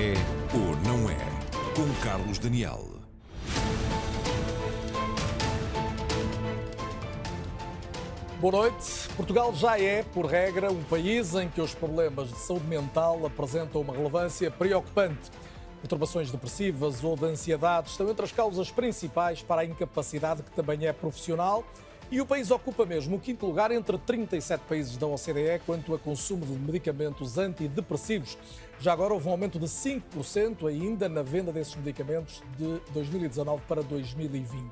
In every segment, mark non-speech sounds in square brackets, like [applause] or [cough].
É ou não é? Com Carlos Daniel. Boa noite. Portugal já é, por regra, um país em que os problemas de saúde mental apresentam uma relevância preocupante. Perturbações depressivas ou de ansiedade estão entre as causas principais para a incapacidade que também é profissional e o país ocupa mesmo o quinto lugar entre 37 países da OCDE quanto a consumo de medicamentos antidepressivos. Já agora houve um aumento de 5% ainda na venda desses medicamentos de 2019 para 2020.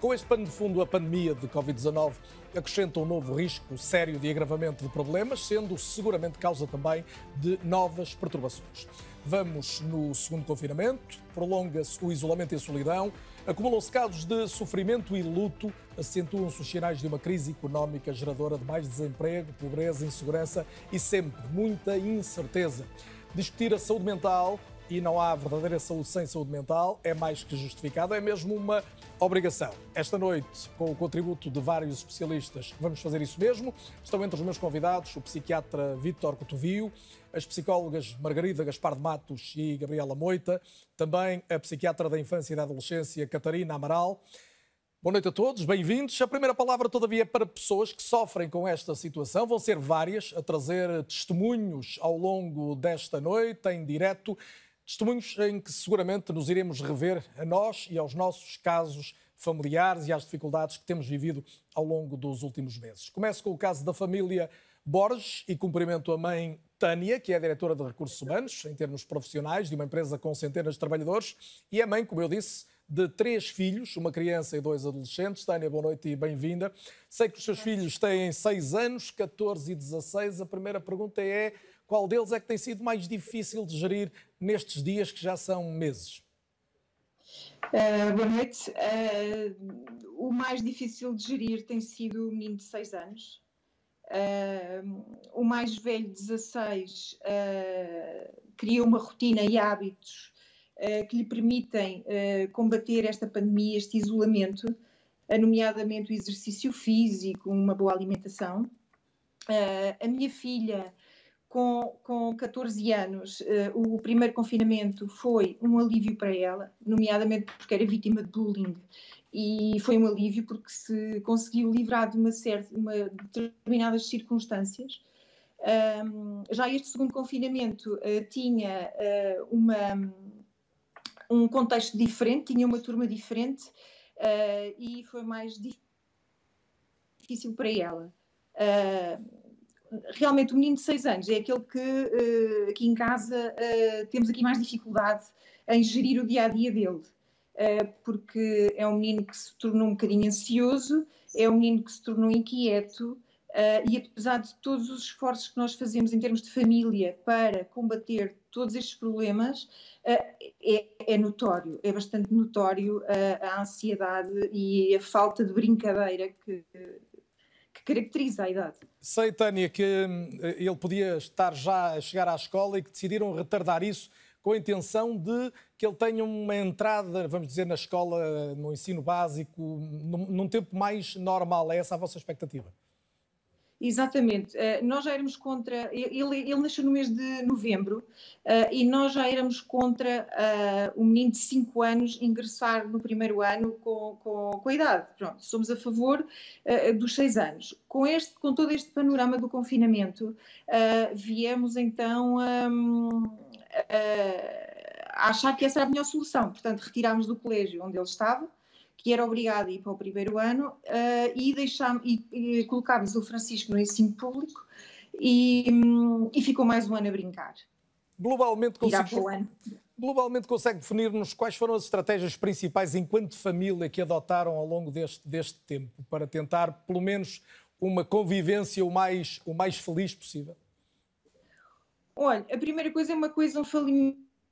Com este pano de fundo, a pandemia de Covid-19 acrescenta um novo risco sério de agravamento de problemas, sendo seguramente causa também de novas perturbações. Vamos no segundo confinamento, prolonga-se o isolamento e a solidão, acumulam-se casos de sofrimento e luto, acentuam-se os sinais de uma crise económica geradora de mais desemprego, pobreza, insegurança e sempre muita incerteza. Discutir a saúde mental e não há verdadeira saúde sem saúde mental, é mais que justificado, é mesmo uma obrigação. Esta noite, com o contributo de vários especialistas, vamos fazer isso mesmo. Estão entre os meus convidados o psiquiatra Vítor Cotovio, as psicólogas Margarida Gaspar de Matos e Gabriela Moita, também a psiquiatra da infância e da adolescência Catarina Amaral. Boa noite a todos, bem-vindos. A primeira palavra, todavia, é para pessoas que sofrem com esta situação. Vão ser várias a trazer testemunhos ao longo desta noite, em direto. Testemunhos em que seguramente nos iremos rever a nós e aos nossos casos familiares e às dificuldades que temos vivido ao longo dos últimos meses. Começo com o caso da família Borges e cumprimento a mãe Tânia, que é diretora de recursos humanos, em termos profissionais, de uma empresa com centenas de trabalhadores, e a mãe, como eu disse, de três filhos, uma criança e dois adolescentes. Tânia, boa noite e bem-vinda. Sei que os seus filhos têm 6 anos, 14 e 16. A primeira pergunta é qual deles é que tem sido mais difícil de gerir nestes dias que já são meses? Uh, boa noite. Uh, o mais difícil de gerir tem sido o menino de 6 anos. Uh, o mais velho, 16, cria uma rotina e hábitos que lhe permitem eh, combater esta pandemia, este isolamento, nomeadamente o exercício físico, uma boa alimentação. Eh, a minha filha, com, com 14 anos, o primeiro confinamento foi um alívio para ela, nomeadamente porque era vítima de bullying e foi um alívio porque se conseguiu livrar de uma certa, uma, determinadas circunstâncias. Um, já este segundo confinamento uh, tinha uh, uma, um contexto diferente, tinha uma turma diferente uh, e foi mais difícil para ela. Uh, realmente, o menino de 6 anos é aquele que uh, aqui em casa temos aqui mais dificuldade em gerir o dia a dia dele. porque é um menino que se tornou um bocadinho ansioso, é um menino que se tornou inquieto, Uh, e apesar de todos os esforços que nós fazemos em termos de família para combater todos estes problemas, uh, é, é, notório, é bastante notório uh, a ansiedade e a falta de brincadeira que, que caracteriza a idade. Sei, Tânia, que hum, ele podia estar já a chegar à escola e que decidiram retardar isso com a intenção de que ele tenha uma entrada, vamos dizer, na escola, no ensino básico, num, num tempo mais normal. É essa a vossa expectativa? Exatamente. Uh, nós já éramos contra. Ele, ele nasceu no mês de novembro uh, e nós já éramos contra uh, o menino de 5 anos ingressar no primeiro ano com, com, com a idade. Pronto, somos a favor dos 6 anos. Com, este, com todo este panorama do confinamento, viemos então um, a achar que essa era a melhor solução. Portanto, retirámos do colégio onde ele estava que era obrigado a ir para o primeiro ano, uh, e, deixámos, e, e colocámos o Francisco no ensino público e, um, e ficou mais um ano a brincar. Globalmente consegue, globalmente consegue definir-nos quais foram as estratégias principais enquanto família que adotaram ao longo deste, deste tempo para tentar, pelo menos, uma convivência o mais, o mais feliz possível? Olha, a primeira coisa é uma coisa, um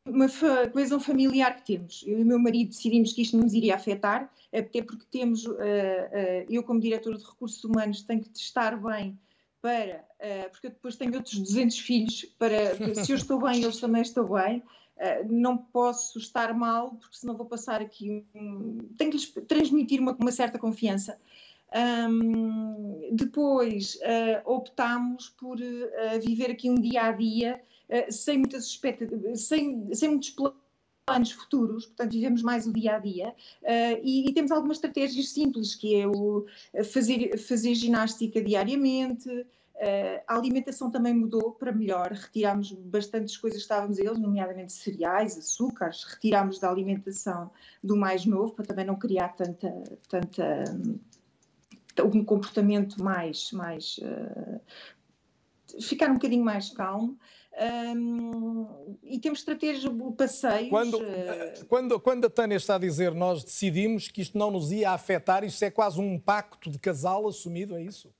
uma coesão familiar que temos. Eu e o meu marido decidimos que isto não nos iria afetar, até porque temos, uh, uh, eu como diretora de recursos humanos tenho que testar bem para, uh, porque eu depois tenho outros 200 filhos, para se eu [laughs] estou bem, eles também estão bem. não posso estar mal, porque senão vou passar aqui. Um, tenho que lhes transmitir uma, uma certa confiança. Um, depois optámos por viver aqui um dia a dia sem muitas expectativas, sem, sem muitos planos futuros, portanto vivemos mais o dia a dia. E, e, temos algumas estratégias simples que é o fazer, fazer ginástica diariamente, Uh, a alimentação também mudou para melhor, retirámos bastantes coisas que estávamos a eles, nomeadamente cereais, açúcares, retirámos da alimentação do mais novo para também não criar tanta, tanta um comportamento mais, mais uh, ficar um bocadinho mais calmo. Um, e temos estratégias, passeios. Quando, uh... quando, quando a Tânia está a dizer nós decidimos que isto não nos ia afetar, isso é quase um pacto de casal assumido, é isso?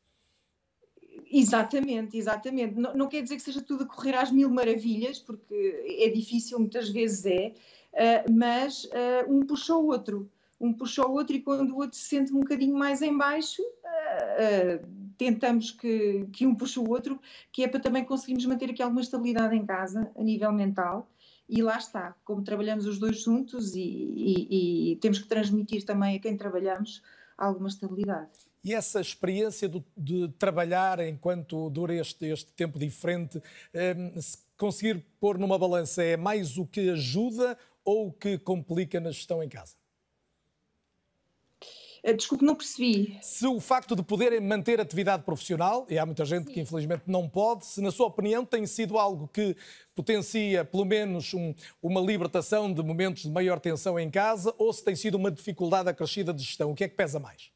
Exatamente, exatamente. Não, não, quer dizer que seja tudo a correr às mil maravilhas, porque é difícil, muitas vezes é, uh, mas uh, um puxa o outro, um puxa o outro e quando o outro se sente um bocadinho mais em baixo, uh, tentamos que, que um puxe o outro, que é para também conseguirmos manter aqui alguma estabilidade em casa, a nível mental, e lá está, como trabalhamos os dois juntos e, e, e temos que transmitir também a quem trabalhamos alguma estabilidade. E essa experiência de, trabalhar enquanto dura este, este tempo diferente, um, se conseguir pôr numa balança, é mais o que ajuda ou o que complica na gestão em casa? Eh, desculpe, não percebi. Se o facto de poderem manter atividade profissional, e há muita gente Sim. que infelizmente não pode, se na sua opinião tem sido algo que potencia pelo menos um, uma libertação de momentos de maior tensão em casa, ou se tem sido uma dificuldade acrescida de gestão, o que é que pesa mais?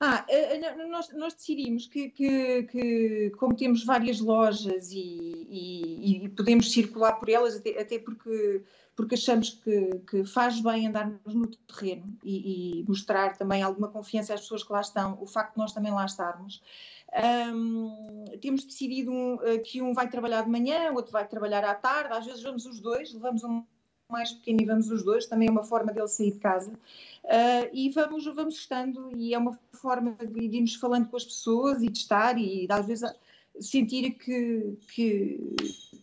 Ah, eh, eh, nós, nós decidimos que, que, que, como temos várias lojas e, e, e podemos circular por elas, até, até porque, porque achamos que, que, faz bem andarmos no terreno e, e, mostrar também alguma confiança às pessoas que lá estão, o facto de nós também lá estarmos. Um, temos decidido um, eh, que um vai trabalhar de manhã, o outro vai trabalhar à tarde, às vezes vamos os dois, levamos um mais pequeno e vamos os dois, também é uma forma dele sair de casa. Uh, e vamos, vamos estando, e é uma forma de irmos falando com as pessoas e de estar, e às vezes sentir que, que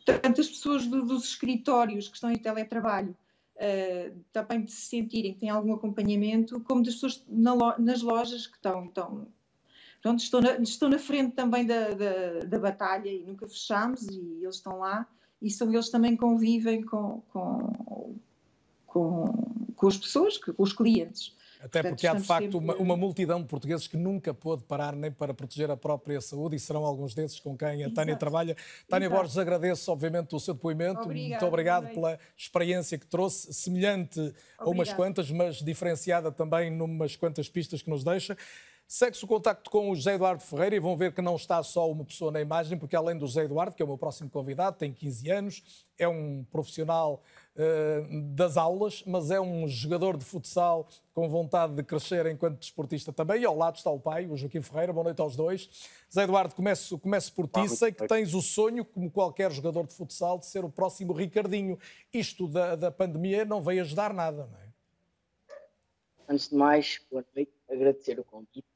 tantas pessoas do, dos escritórios que estão em teletrabalho uh, também de se sentirem que têm algum acompanhamento, como das pessoas na, nas lojas que estão, estão pronto, estou na, estou na frente também da, da, da batalha e nunca fechamos e eles estão lá e são eles também convivem com, com, com, com as pessoas, com os clientes. Até Portanto, porque há de facto sempre... uma, uma, multidão de portugueses que nunca pôde parar nem para proteger a própria saúde e serão alguns desses com quem a Tânia trabalha. Tânia Exato. Borges, agradeço obviamente o seu depoimento. Obrigada, Muito obrigado pela experiência que trouxe, semelhante Obrigada. a umas quantas, mas diferenciada também numas quantas pistas que nos deixa. Segue-se o contacto com o José Eduardo Ferreira e vão ver que não está só uma pessoa na imagem, porque além do José Eduardo, que é o meu próximo convidado, tem 15 anos, é um profissional uh, das aulas, mas é um jogador de futsal com vontade de crescer enquanto desportista também. E ao lado está o pai, o Joaquim Ferreira. Boa noite aos dois. José Eduardo, começo, começo por ti. Sei que tens o sonho, como qualquer jogador de futsal, de ser o próximo Ricardinho. Isto da, da pandemia não veio ajudar nada, não é? Antes de mais, boa noite, agradecer o convite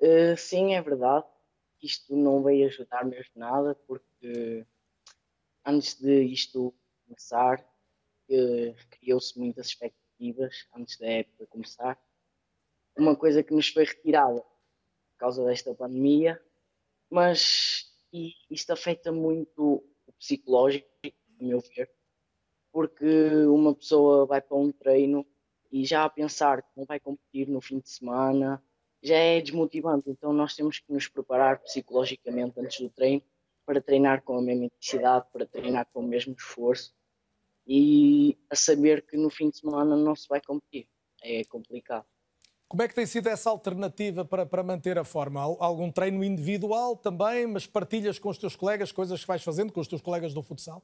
Uh, sim, é verdade. Isto não veio ajudar mesmo nada, porque antes de isto começar, uh, criou-se muitas expectativas antes da época começar. Uma coisa que nos foi retirada por causa desta pandemia, mas isto afeta muito o psicológico, a meu ver, porque uma pessoa vai para um treino e já a pensar que não vai competir no fim de semana já é desmotivante. Então nós temos que nos preparar psicologicamente antes do treino para treinar com a mesma intensidade, para treinar com o mesmo esforço e a saber que no fim de semana não se vai competir. É complicado. Como é que tem sido essa alternativa para, para manter a forma? Algum treino individual também, mas partilhas com os teus colegas coisas que vais fazendo com os teus colegas do futsal?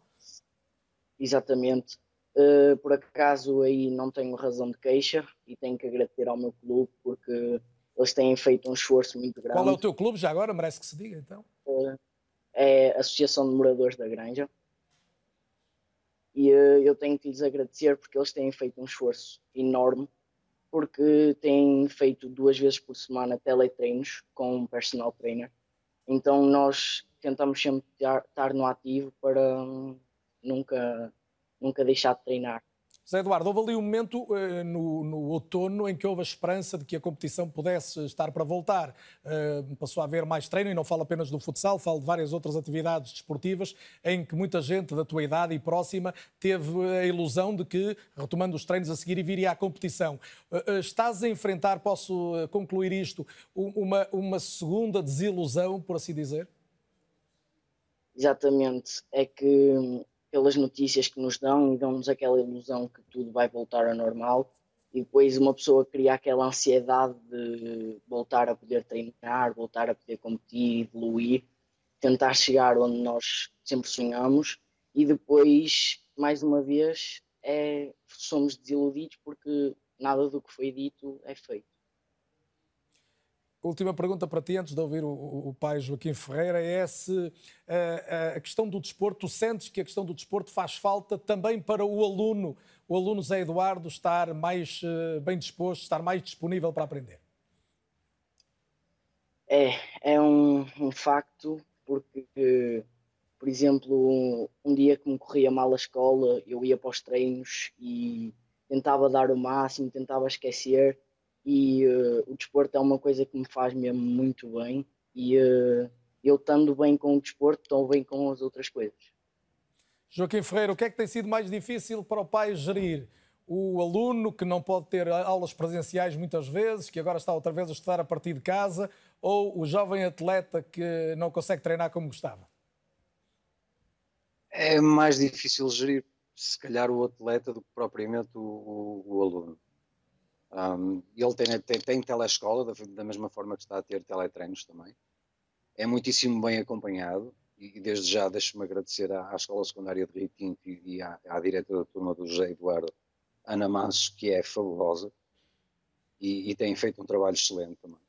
Exatamente. Uh, por acaso aí não tenho razão de queixa e tenho que agradecer ao meu clube porque eles têm feito um esforço muito grande. Qual é o teu clube já agora? Merece que se diga então. É a Associação de Moradores da Granja. E eh, eu tenho que lhes agradecer porque eles têm feito um esforço enorme, porque têm feito duas vezes por semana teletreinos com um personal trainer. Então nós tentamos sempre estar no ativo para hum, nunca, nunca deixar de treinar. José Eduardo, houve ali um momento uh, no, no, outono em que houve a esperança de que a competição pudesse estar para voltar. Uh, passou a haver mais treino, e não falo apenas do futsal, falo de várias outras atividades desportivas, em que muita gente da tua idade e próxima teve a ilusão de que, retomando os treinos a seguir, viria à competição. Uh, estás a enfrentar, posso concluir isto, uma, uma segunda desilusão, por assim dizer? Exatamente. É que pelas notícias que nos dão e dão-nos aquela ilusão que tudo vai voltar ao normal e depois uma pessoa cria aquela ansiedade de voltar a poder treinar, voltar a poder competir, evoluir, tentar chegar onde nós sempre sonhamos e depois, mais uma vez, é, somos desiludidos porque nada do que foi dito é feito. Última pergunta para ti, antes de ouvir o, o pai Joaquim Ferreira, é se a, eh, eh, a, questão do desporto, tu sentes que a questão do desporto faz falta também para o aluno, o aluno Zé Eduardo estar mais uh, bem disposto, estar mais disponível para aprender? É, é um, um facto, porque, por exemplo, um dia que me corria mal a escola, eu ia para os treinos e tentava dar o máximo, tentava esquecer, e uh, o desporto é uma coisa que me faz mesmo muito bem e uh, eu estando bem com o desporto, estou bem com as outras coisas. Joaquim Ferreira, o que é que tem sido mais difícil para o pai gerir? O aluno que não pode ter aulas presenciais muitas vezes, que agora está outra vez a estudar a partir de casa, ou o jovem atleta que não consegue treinar como gostava? É mais difícil gerir, se calhar, o atleta do que propriamente o, o, o aluno. Um, ele tem, tem, tem telescola, da, da, mesma forma que está a ter teletreinos também. É muitíssimo bem acompanhado e, desde já deixo-me agradecer à, à, Escola Secundária de Rio Tinto e, e à, à diretora da turma do José Eduardo, Ana Manso, que é fabulosa e, e tem feito um trabalho excelente também.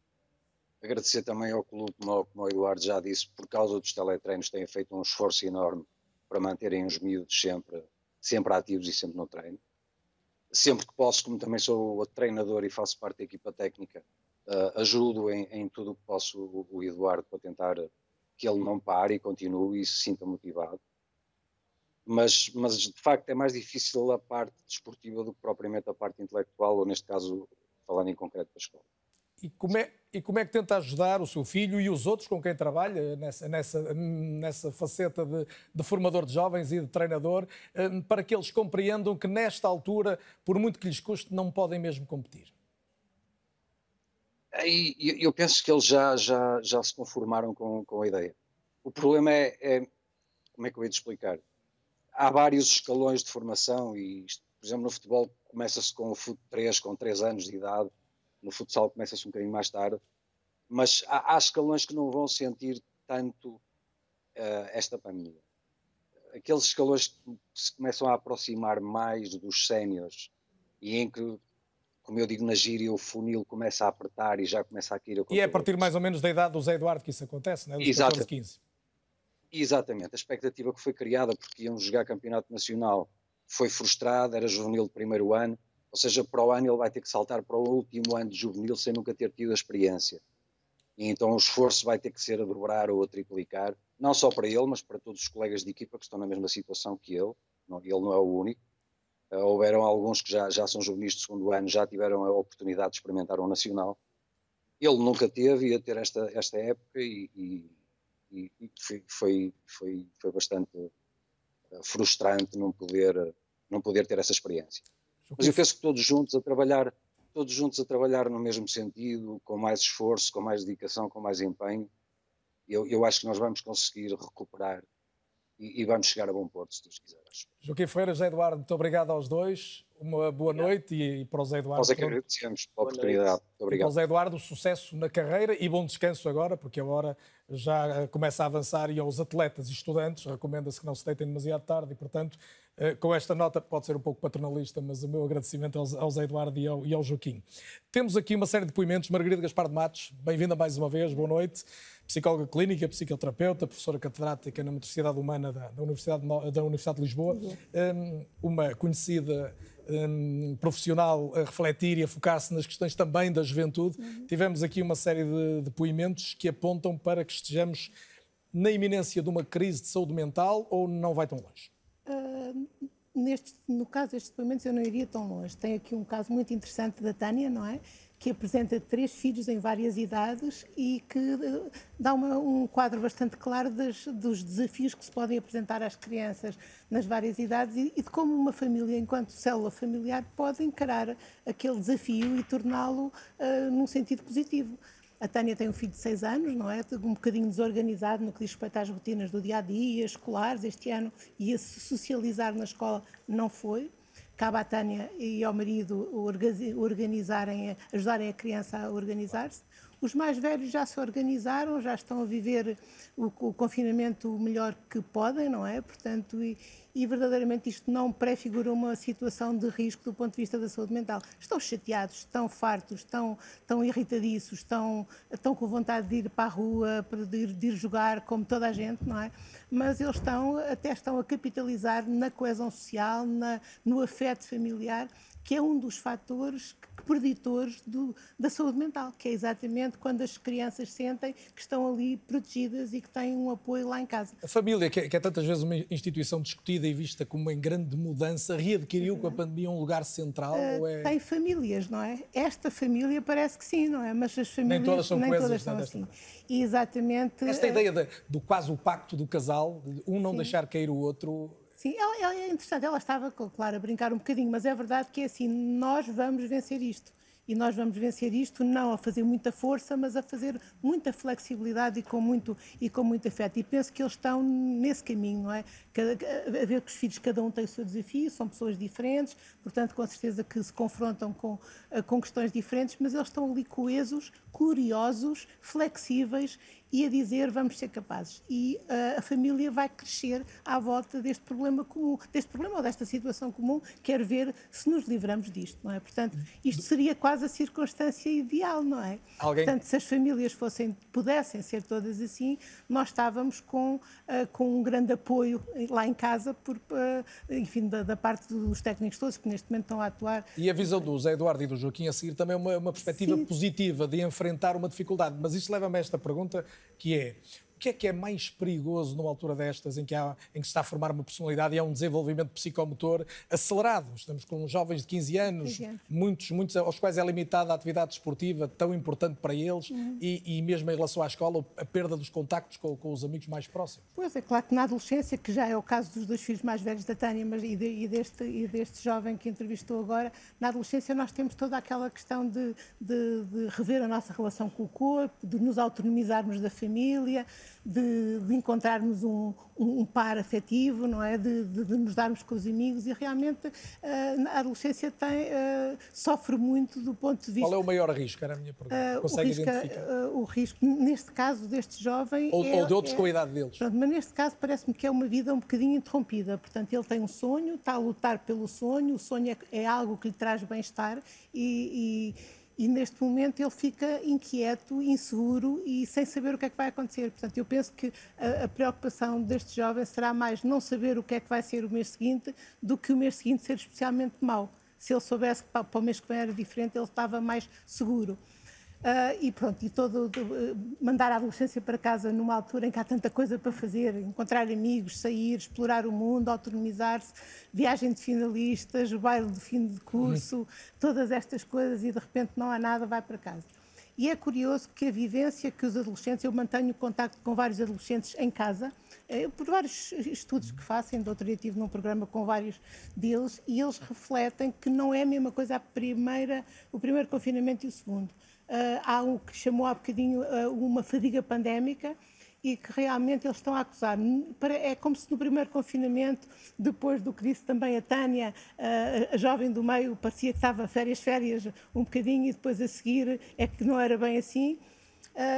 Agradecer também ao clube, como, como o Eduardo já disse, por causa dos teletreinos, têm feito um esforço enorme para manterem os miúdos sempre, sempre ativos e sempre no treino sempre que posso, como também sou treinador e faço parte da equipa técnica, uh, ajudo em, em, tudo o que posso o, o, Eduardo para tentar que ele não pare e continue e se sinta motivado. Mas, mas de facto é mais difícil a parte desportiva do que propriamente a parte intelectual, ou neste caso, falando em concreto da escola. E como, é, e como é que tenta ajudar o seu filho e os outros com quem trabalha nessa, nessa, nessa faceta de, de formador de jovens e de treinador, hum, para que eles compreendam que nesta altura, por muito que lhes custe, não podem mesmo competir? Eu penso que eles já, já, já se conformaram com, com a ideia. O problema é, é, como é que eu ia te explicar? Há vários escalões de formação e, por exemplo, no futebol começa-se com o FUT 3, com 3 anos de idade, no futsal começa-se um bocadinho mais tarde, mas há, há escalões que não vão sentir tanto uh, esta pandemia. Aqueles escalões que se começam a aproximar mais dos séniores e em que, como eu digo na gíria, o funil começa a apertar e já começa a cair E é a partir mais ou menos da idade do Zé Eduardo que isso acontece, não é? Dos Exato. 14, 15. Exatamente. A expectativa que foi criada porque iam jogar campeonato nacional foi frustrada, era juvenil de primeiro ano, ou seja, para o ano ele vai ter que saltar para o último ano de juvenil sem nunca ter tido a experiência. E então o esforço vai ter que ser a dobrar ou a triplicar, não só para ele, mas para todos os colegas de equipa que estão na mesma situação que ele. Ele não é o único. Uh, houveram alguns que já, já são juvenis de segundo ano, já tiveram a oportunidade de experimentar o Nacional. Ele nunca teve, ia ter esta, esta época e, e, e foi, foi, foi, foi bastante eh, frustrante não poder, não poder ter essa experiência. Mas eu penso que todos juntos a trabalhar, todos juntos a trabalhar no mesmo sentido, com mais esforço, com mais dedicação, com mais empenho, eu, eu acho que nós vamos conseguir recuperar e, e, vamos chegar a bom porto, se Deus quiser. Joaquim Ferreira, José Eduardo, muito obrigado aos dois. Uma boa noite e, e para o José Eduardo. Nós é que agradecemos pela oportunidade. Muito obrigado. E para o José Eduardo, sucesso na carreira e bom descanso agora, porque a hora já começa a avançar e aos atletas e estudantes recomenda-se que não se deitem demasiado tarde e, portanto, eh, com esta nota, pode ser um pouco paternalista, mas o meu agradecimento ao Zé Eduardo e ao, e ao Joaquim. Temos aqui uma série de depoimentos. Margarida Gaspar de Matos, bem-vinda mais uma vez, boa noite. Psicóloga clínica, psicoterapeuta, professora catedrática na Motricidade Humana da, da, Universidade, da Universidade de Lisboa, um, uma conhecida um, profissional a refletir e a focar-se nas questões também da juventude. Uhum. Tivemos aqui uma série de depoimentos que apontam para que estejamos na iminência de uma crise de saúde mental ou não vai tão longe? Neste, no caso destes depoimentos eu não iria tão longe. Tem aqui um caso muito interessante da Tânia, não é? Que apresenta três filhos em várias idades e que uh, dá uma, um quadro bastante claro das, dos desafios que se podem apresentar às crianças nas várias idades e, e de como uma família, enquanto célula familiar, pode encarar aquele desafio e torná-lo uh, num sentido positivo. A Tânia tem um filho de 6 anos, não é? Um bocadinho desorganizado no que diz respeito às rotinas do dia a dia, escolares. Este ano ia-se socializar na escola, não foi. Cabe à Tânia e ao marido organizarem, ajudarem a criança a organizar-se. Os mais velhos já se organizaram, já estão a viver o, o confinamento o melhor que podem, não é? Portanto, e, e verdadeiramente isto não prefigura uma situação de risco do ponto de vista da saúde mental. Estão chateados, estão fartos, estão, estão irritadiços, estão, estão com vontade de ir para a rua, de ir, de ir jogar, como toda a gente, não é? Mas eles estão, até estão a capitalizar na coesão social, na, no afeto familiar que é um dos fatores preditores do, da saúde mental, que é exatamente quando as crianças sentem que estão ali protegidas e que têm um apoio lá em casa. A família, que é, que é tantas vezes uma instituição discutida e vista como em grande mudança, readquiriu com a pandemia um lugar central? Uh, é... Tem famílias, não é? Esta família parece que sim, não é? Mas as famílias nem todas são, nem todas são assim. E exatamente. Esta ideia de, do quase o pacto do casal, de um não sim. deixar cair o outro, Sim, ela, ela, é interessante, ela estava, claro, a brincar um bocadinho, mas é verdade que é assim, nós vamos vencer isto. E nós vamos vencer isto não a fazer muita força, mas a fazer muita flexibilidade e com muito, e com muito afeto. E penso que eles estão nesse caminho, não é? A ver que os filhos, cada um tem o seu desafio, são pessoas diferentes, portanto, com certeza que se confrontam com, eh, com questões diferentes, mas eles estão ali coesos, curiosos, flexíveis e a dizer vamos ser capazes. E uh, a família vai crescer à volta deste problema comum, deste problema ou desta situação comum, quer ver se nos livramos disto, não é? Portanto, isto seria quase a circunstância ideal, não é? Alguém... Portanto, se as famílias fossem, pudessem ser todas assim, nós estávamos com, uh, com um grande apoio lá em casa, por, uh, enfim, da, da, parte dos técnicos todos que neste momento estão a atuar. E a visão do Zé Eduardo e do Joaquim a seguir também é uma, uma perspectiva Sim. positiva de enfrentar uma dificuldade. Mas isso leva-me a esta pergunta que é que é que é mais perigoso numa altura destas em que, há, em que se está a formar uma personalidade e há um desenvolvimento psicomotor acelerado? Estamos com jovens de 15 anos, muitos, muitos aos quais é limitada a atividade esportiva tão importante para eles uhum. e, e, mesmo em relação à escola, a perda dos contactos com, com, os amigos mais próximos. Pois é, claro que na adolescência, que já é o caso dos dois filhos mais velhos da Tânia mas, e, de, e, deste, e deste jovem que entrevistou agora, na adolescência nós temos toda aquela questão de, de, de rever a nossa relação com o corpo, de nos autonomizarmos da família, de, de encontrarmos um, um, um, par afetivo, não é? De, de, de, nos darmos com os amigos e realmente uh, a adolescência tem, uh, sofre muito do ponto de vista... Qual é o maior risco? Era a minha pergunta. Uh, Consegue o risco, identificar? o risco, neste caso deste jovem... Ou, é, ou de outros é, com a idade deles. Pronto, mas neste caso parece-me que é uma vida um bocadinho interrompida. Portanto, ele tem um sonho, está a lutar pelo sonho, o sonho é, é algo que lhe traz bem-estar e, e e neste momento ele fica inquieto, inseguro e sem saber o que é que vai acontecer. Portanto, eu penso que a, a, preocupação deste jovem será mais não saber o que é que vai ser o mês seguinte do que o mês seguinte ser especialmente mau. Se ele soubesse que para, para o mês que vem era diferente, ele estava mais seguro. Uh, e pronto, e todo, mandar a adolescência para casa numa altura em que há tanta coisa para fazer, encontrar amigos, sair, explorar o mundo, autonomizar-se, viagem de finalistas, o baile de fim de curso, uhum. todas estas coisas e de repente não há nada, vai para casa. E é curioso que a vivência que os adolescentes, eu mantenho contacto com vários adolescentes em casa, eh, por vários estudos que fazem, de outro dia estive num programa com vários deles, e eles refletem que não é a mesma coisa a primeira, o primeiro confinamento e o segundo há o que chamou há bocadinho uh, uma fadiga pandémica e que realmente eles estão a acusar. É como se no primeiro confinamento, depois do que disse também a Tânia, a jovem do meio, parecia que estava férias, férias um bocadinho e depois a seguir é que não era bem assim.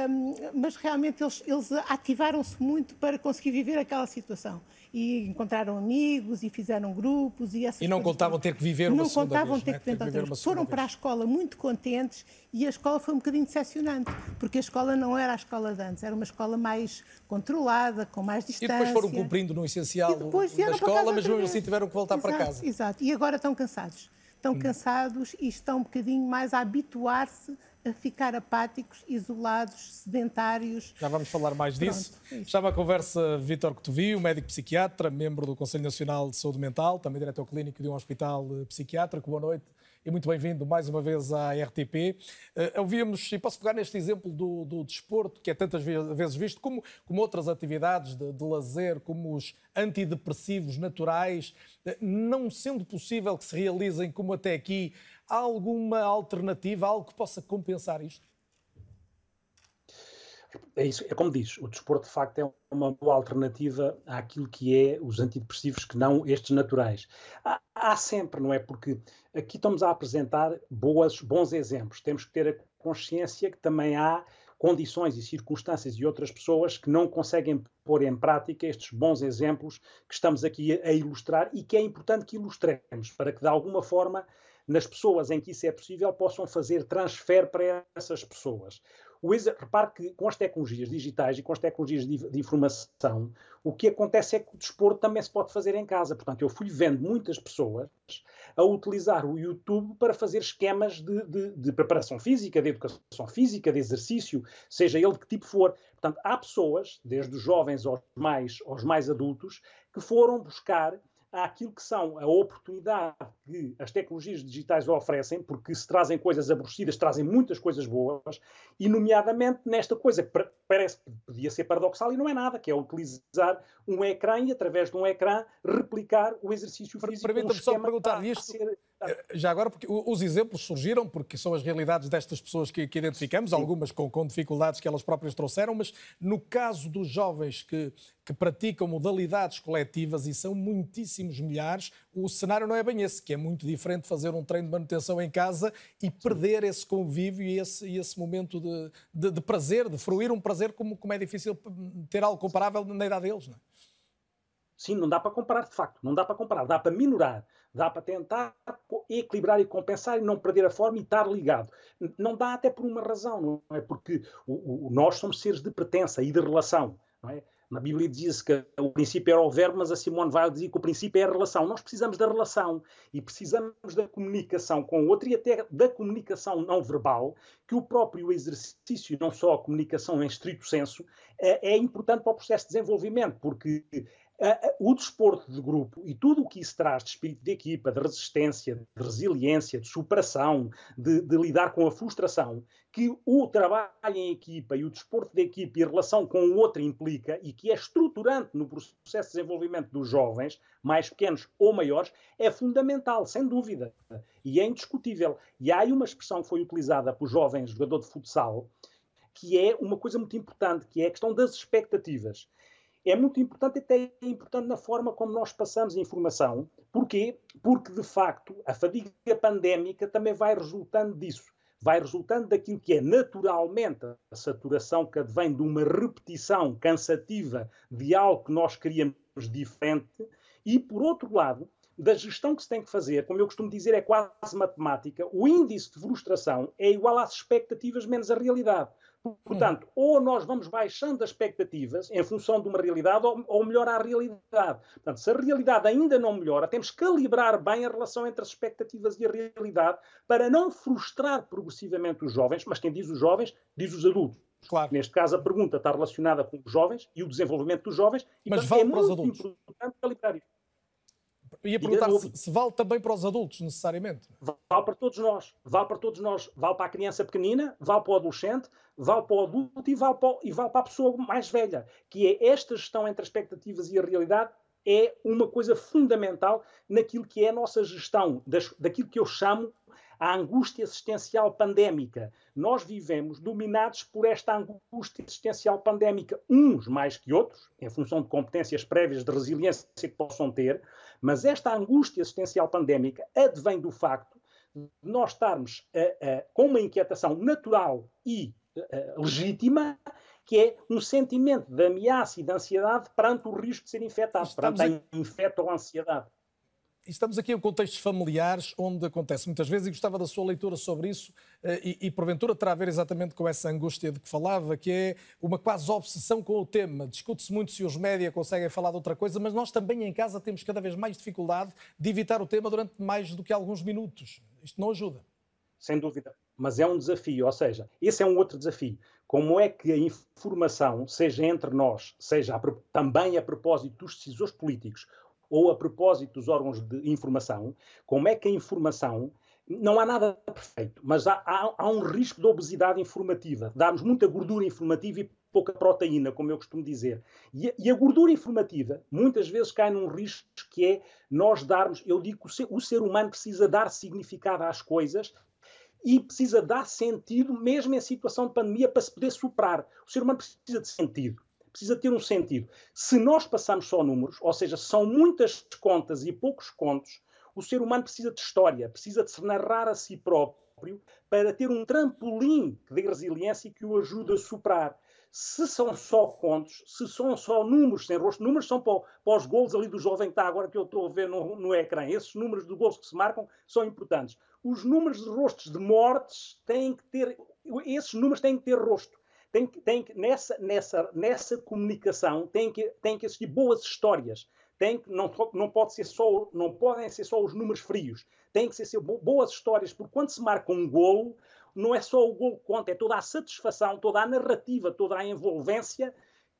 Um, mas realmente eles, eles ativaram-se muito para conseguir viver aquela situação e encontraram amigos e fizeram grupos e essas E não contavam ter que viver uma não segunda contavam vez, ter né? que viver uma Foram para a escola muito contentes e a escola foi um bocadinho decepcionante, porque a escola não era a escola de antes, era uma escola mais controlada, com mais distância. E depois foram cumprindo no essencial da escola, mas mesmo assim tiveram que voltar exato, para casa. Exato, e agora estão cansados. Estão hum. cansados e estão um bocadinho mais a habituar-se a ficar apáticos, isolados, sedentários. Já vamos falar mais disso. Pronto, é a conversa Vítor Cotovio, médico psiquiatra, membro do Conselho Nacional de Saúde Mental, também diretor clínico de um hospital eh, psiquiátrico. Boa noite e muito bem-vindo mais uma vez à RTP. Uh, ouvíamos, e posso pegar neste exemplo do, do desporto, que é tantas vezes visto, como, como outras atividades de, de lazer, como os antidepressivos naturais, uh, não sendo possível que se realizem como até aqui, há alguma alternativa, algo que possa compensar isto? É isso, é como diz, o desporto de facto é uma boa alternativa àquilo que é os antidepressivos que não estes naturais. Há, há sempre, não é? Porque aqui estamos a apresentar boas, bons exemplos. Temos que ter a consciência que também há condições e circunstâncias e outras pessoas que não conseguem pôr em prática estes bons exemplos que estamos aqui a, ilustrar e que é importante que ilustremos para que de alguma forma nas pessoas em que isso é possível possam fazer transfer para essas pessoas. O repare que com as tecnologias digitais e com as tecnologias de, de, informação, o que acontece é que o desporto também se pode fazer em casa. Portanto, eu fui vendo muitas pessoas a utilizar o YouTube para fazer esquemas de, de, de preparação física, de educação física, de exercício, seja ele de que tipo for. Portanto, há pessoas, desde os jovens aos mais, aos mais adultos, que foram buscar àquilo que são a oportunidade que as tecnologias digitais oferecem, porque se trazem coisas aborrecidas, trazem muitas coisas boas, e nomeadamente nesta coisa que parece que podia ser paradoxal e não é nada, que é utilizar um ecrã e através de um ecrã replicar o exercício físico. Permita-me só perguntar isto. Ser... Eh, já agora, porque os exemplos surgiram, porque são as realidades destas pessoas que, que identificamos, algumas com, com, dificuldades que elas próprias trouxeram, mas no caso dos jovens que, que praticam modalidades coletivas, e são muitíssimos milhares, o cenário não é bem esse, que é muito diferente fazer um treino de manutenção em casa e perder esse convívio e esse, e esse momento de, de, de, prazer, de fruir um prazer como, como é difícil ter algo comparável na idade deles. Não é? Sim, não dá para comparar de facto, não dá para comparar, dá para minorar, dá para tentar equilibrar e compensar e não perder a forma e estar ligado. Não dá até por uma razão, não é? Porque o, o, nós somos seres de pertença e de relação, não é? Na Bíblia dizia-se que o princípio era o verbo, mas a Simone Weil dizia que o princípio é a relação. Nós precisamos da relação e precisamos da comunicação com o outro e até da comunicação não verbal, que o próprio exercício, não só a comunicação em estrito senso, é, é importante para o processo de desenvolvimento, porque o desporto de grupo e tudo o que isso traz de espírito de equipa, de resistência, de resiliência, de superação, de, de, lidar com a frustração, que o trabalho em equipa e o desporto de equipa e a relação com o outro implica e que é estruturante no processo de desenvolvimento dos jovens, mais pequenos ou maiores, é fundamental, sem dúvida, e é indiscutível. E há aí uma expressão que foi utilizada por jovens jogador de futsal, que é uma coisa muito importante, que é a questão das expectativas é muito importante, até é importante na forma como nós passamos a informação. Porquê? Porque, de facto, a fadiga pandémica também vai resultando disso. Vai resultando daquilo que é naturalmente a saturação que advém de uma repetição cansativa de algo que nós queríamos diferente, e, por outro lado, da gestão que se tem que fazer, como eu costumo dizer, é quase matemática, o índice de frustração é igual às expectativas menos a realidade. Portanto, ou nós vamos baixando as expectativas em função de uma realidade, ou, ou melhorar a realidade. Portanto, se a realidade ainda não melhora, temos que calibrar bem a relação entre as expectativas e a realidade para não frustrar progressivamente os jovens, mas quem diz os jovens, diz os adultos. Claro. Neste caso, a pergunta está relacionada com os jovens e o desenvolvimento dos jovens, e mas portanto, vale é para os adultos. importante calibrar isto. Ia perguntar se, se, vale também para os adultos, necessariamente. Vale para todos nós. Vale para todos nós. Vale para a criança pequenina, vale para o adolescente, vale para o adulto e vale para, e vale para a pessoa mais velha. Que é esta gestão entre as expectativas e a realidade é uma coisa fundamental naquilo que é a nossa gestão, das, daquilo que eu chamo a angústia existencial pandémica. Nós vivemos dominados por esta angústia existencial pandémica, uns mais que outros, em função de competências prévias de resiliência que possam ter, mas esta angústia existencial pandémica advém do facto de nós estarmos uh, uh, com uma inquietação natural e uh, legítima, que é um sentimento de ameaça e de ansiedade perante o risco de ser infectado, Estamos perante a infecto ou ansiedade estamos aqui em contextos familiares onde acontece muitas vezes, e gostava da sua leitura sobre isso, eh, e, e, porventura terá a ver exatamente com essa angústia de que falava, que é uma quase obsessão com o tema. Discute-se muito se os média conseguem falar de outra coisa, mas nós também em casa temos cada vez mais dificuldade de evitar o tema durante mais do que alguns minutos. Isto não ajuda. Sem dúvida. mas é um desafio. Ou seja, esse é um outro desafio. Como é que a informação, seja entre nós, seja a, também a propósito dos decisores políticos ou a propósito dos órgãos de informação, como é que a informação não há nada perfeito, mas há, há, há, um risco de obesidade informativa, darmos muita gordura informativa e pouca proteína, como eu costumo dizer. E a, e a, gordura informativa muitas vezes cai num risco que é nós darmos, eu digo que o ser humano precisa dar significado às coisas e precisa dar sentido mesmo em situação de pandemia para se poder superar. O ser humano precisa de sentido precisa ter um sentido. Se nós passamos só números, ou seja, são muitas contas e poucos contos, o ser humano precisa de história, precisa de se narrar a si próprio para ter um trampolim de resiliência que o ajude a superar. Se são só contos, se são só números sem rosto, números são para, os gols ali do jovem que está agora que eu estou a ver no, no ecrã. Esses números de gols que se marcam são importantes. Os números de rostos de mortes têm que ter, esses números têm que ter rosto tem que, tem que nessa, nessa, nessa comunicação tem que, tem que existir boas histórias. Tem que, não, não, pode ser só, não podem ser só os números frios. Tem que ser boas histórias, porque quando se marca um golo, não é só o gol que conta, é toda a satisfação, toda a narrativa, toda a envolvência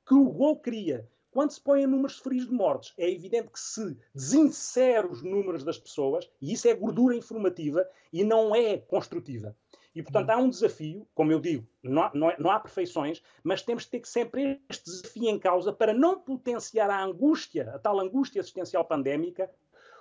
que o gol cria. Quando se põe em números frios de mortes, é evidente que se desinsere os números das pessoas, e isso é gordura informativa e não é construtiva. E, portanto, há um desafio, como eu digo, não não, é, não há perfeições, mas temos de ter sempre este desafio em causa para não potenciar a angústia, a tal angústia existencial pandémica,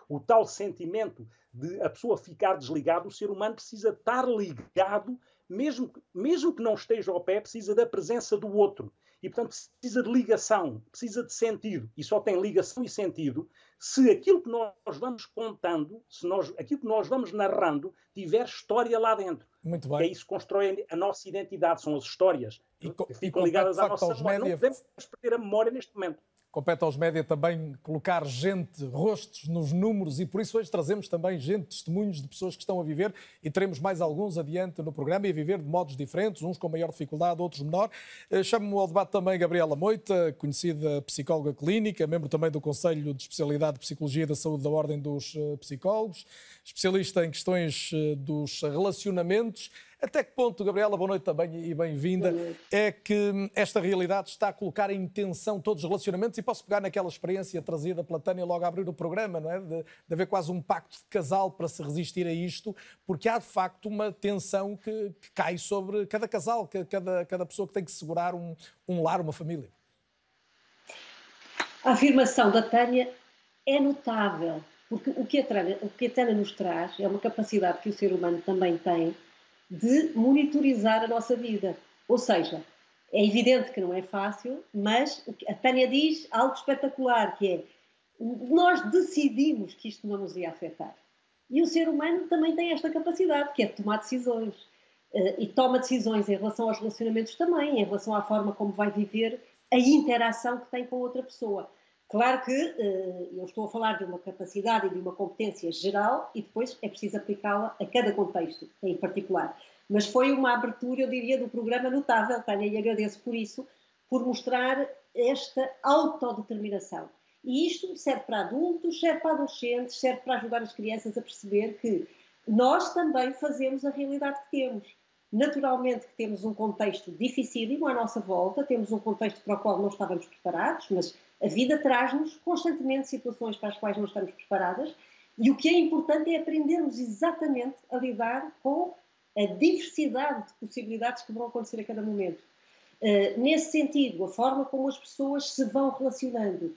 o tal sentimento de a pessoa ficar desligada, o ser humano precisa estar ligado, mesmo, mesmo que não esteja ao pé, precisa da presença do outro. E, portanto, precisa de ligação, precisa de sentido. E só tem ligação e sentido se aquilo que nós vamos contando, se nós, aquilo que nós vamos narrando, tiver história lá dentro. Muito bem. Que é isso que constrói a nossa identidade, são as histórias e, que ficam ligadas à nossa memória. Média... Não podemos perder a memória neste momento. Compete aos média também colocar gente, rostos nos números e por isso hoje trazemos também gente, testemunhos de pessoas que estão a viver e teremos mais alguns adiante no programa e a viver de modos diferentes, uns com maior dificuldade, outros menor. Eh, chamo-me ao debate também Gabriela Moita, conhecida psicóloga clínica, membro também do Conselho de Especialidade de Psicologia da Saúde da Ordem dos eh, Psicólogos, especialista em questões eh, dos relacionamentos até que ponto, Gabriela, boa noite também e bem-vinda, é que esta realidade está a colocar em tensão todos os relacionamentos? E posso pegar naquela experiência trazida pela Tânia logo a abrir o programa, não é? De, de haver quase um pacto de casal para se resistir a isto, porque há de facto uma tensão que, que cai sobre cada casal, cada, cada pessoa que tem que segurar um, um lar, uma família. A afirmação da Tânia é notável, porque o que, a Tânia, o que a Tânia nos traz é uma capacidade que o ser humano também tem de monitorizar a nossa vida. Ou seja, é evidente que não é fácil, mas a Tânia diz algo espetacular, que é nós decidimos que isto não nos ia afetar. E o ser humano também tem esta capacidade, que é de tomar decisões. Eh, e toma decisões em relação aos relacionamentos também, em relação à forma como vai viver a interação que tem com outra pessoa. Claro que eh, eu estou a falar de uma capacidade e de uma competência geral e depois é preciso aplicá-la a cada contexto em particular. Mas foi uma abertura, eu diria, do programa notável, Tânia, e agradeço por isso, por mostrar esta autodeterminação. E isto serve para adultos, serve para adolescentes, serve para ajudar as crianças a perceber que nós também fazemos a realidade que temos. Naturalmente que temos um contexto dificílimo à nossa volta, temos um contexto para o qual não estávamos preparados, mas a vida traz-nos constantemente situações para as quais não estamos preparadas e o que é importante é aprendermos exatamente a lidar com a diversidade de possibilidades que vão acontecer a cada momento. Uh, nesse sentido, a forma como as pessoas se vão relacionando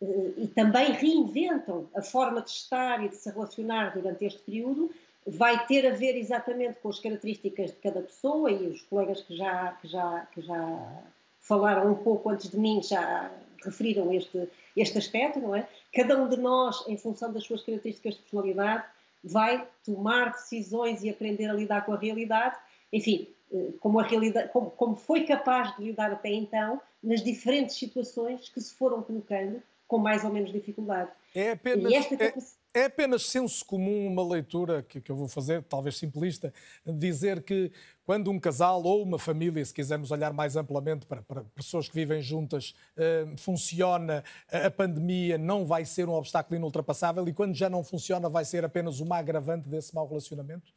uh, e também reinventam a forma de estar e de se relacionar durante este período vai ter a ver exatamente com as características de cada pessoa e os colegas que já, que já, que já falaram um pouco antes de mim já referiram este, este aspecto, não é? Cada um de nós, em função das suas características de personalidade, vai tomar decisões e aprender a lidar com a realidade, enfim, eh, como, a realidade, como, como foi capaz de lidar até então nas diferentes situações que se foram colocando com mais ou menos dificuldade. É apenas, capacidade... É apenas senso comum uma leitura que, que, eu vou fazer, talvez simplista, dizer que quando um casal ou uma família, se quisermos olhar mais amplamente para, para pessoas que vivem juntas, uh, funciona, a pandemia não vai ser um obstáculo inultrapassável e quando já não funciona vai ser apenas uma agravante desse mau relacionamento?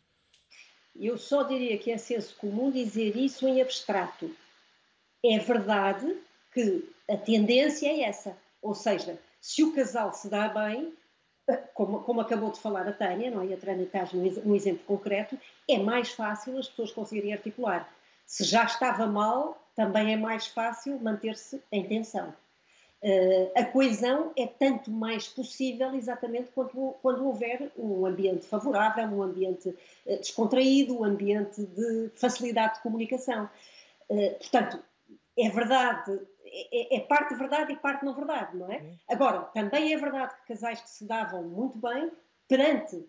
eu só diria que é senso comum dizer isso em abstrato. É verdade que a tendência é essa. Ou seja, se o casal se dá bem, como, como acabou de falar a Tânia, não é? e a Tânia traz um exemplo concreto, é mais fácil as pessoas conseguirem articular. Se já estava mal, também é mais fácil manter-se em tensão. Uh, a coesão é tanto mais possível exatamente quando, quando houver um ambiente favorável, um ambiente uh, descontraído, um ambiente de facilidade de comunicação. Uh, portanto, é verdade, é, é, parte verdade e parte não verdade, não é? Agora, também é verdade que casais que se davam muito bem, perante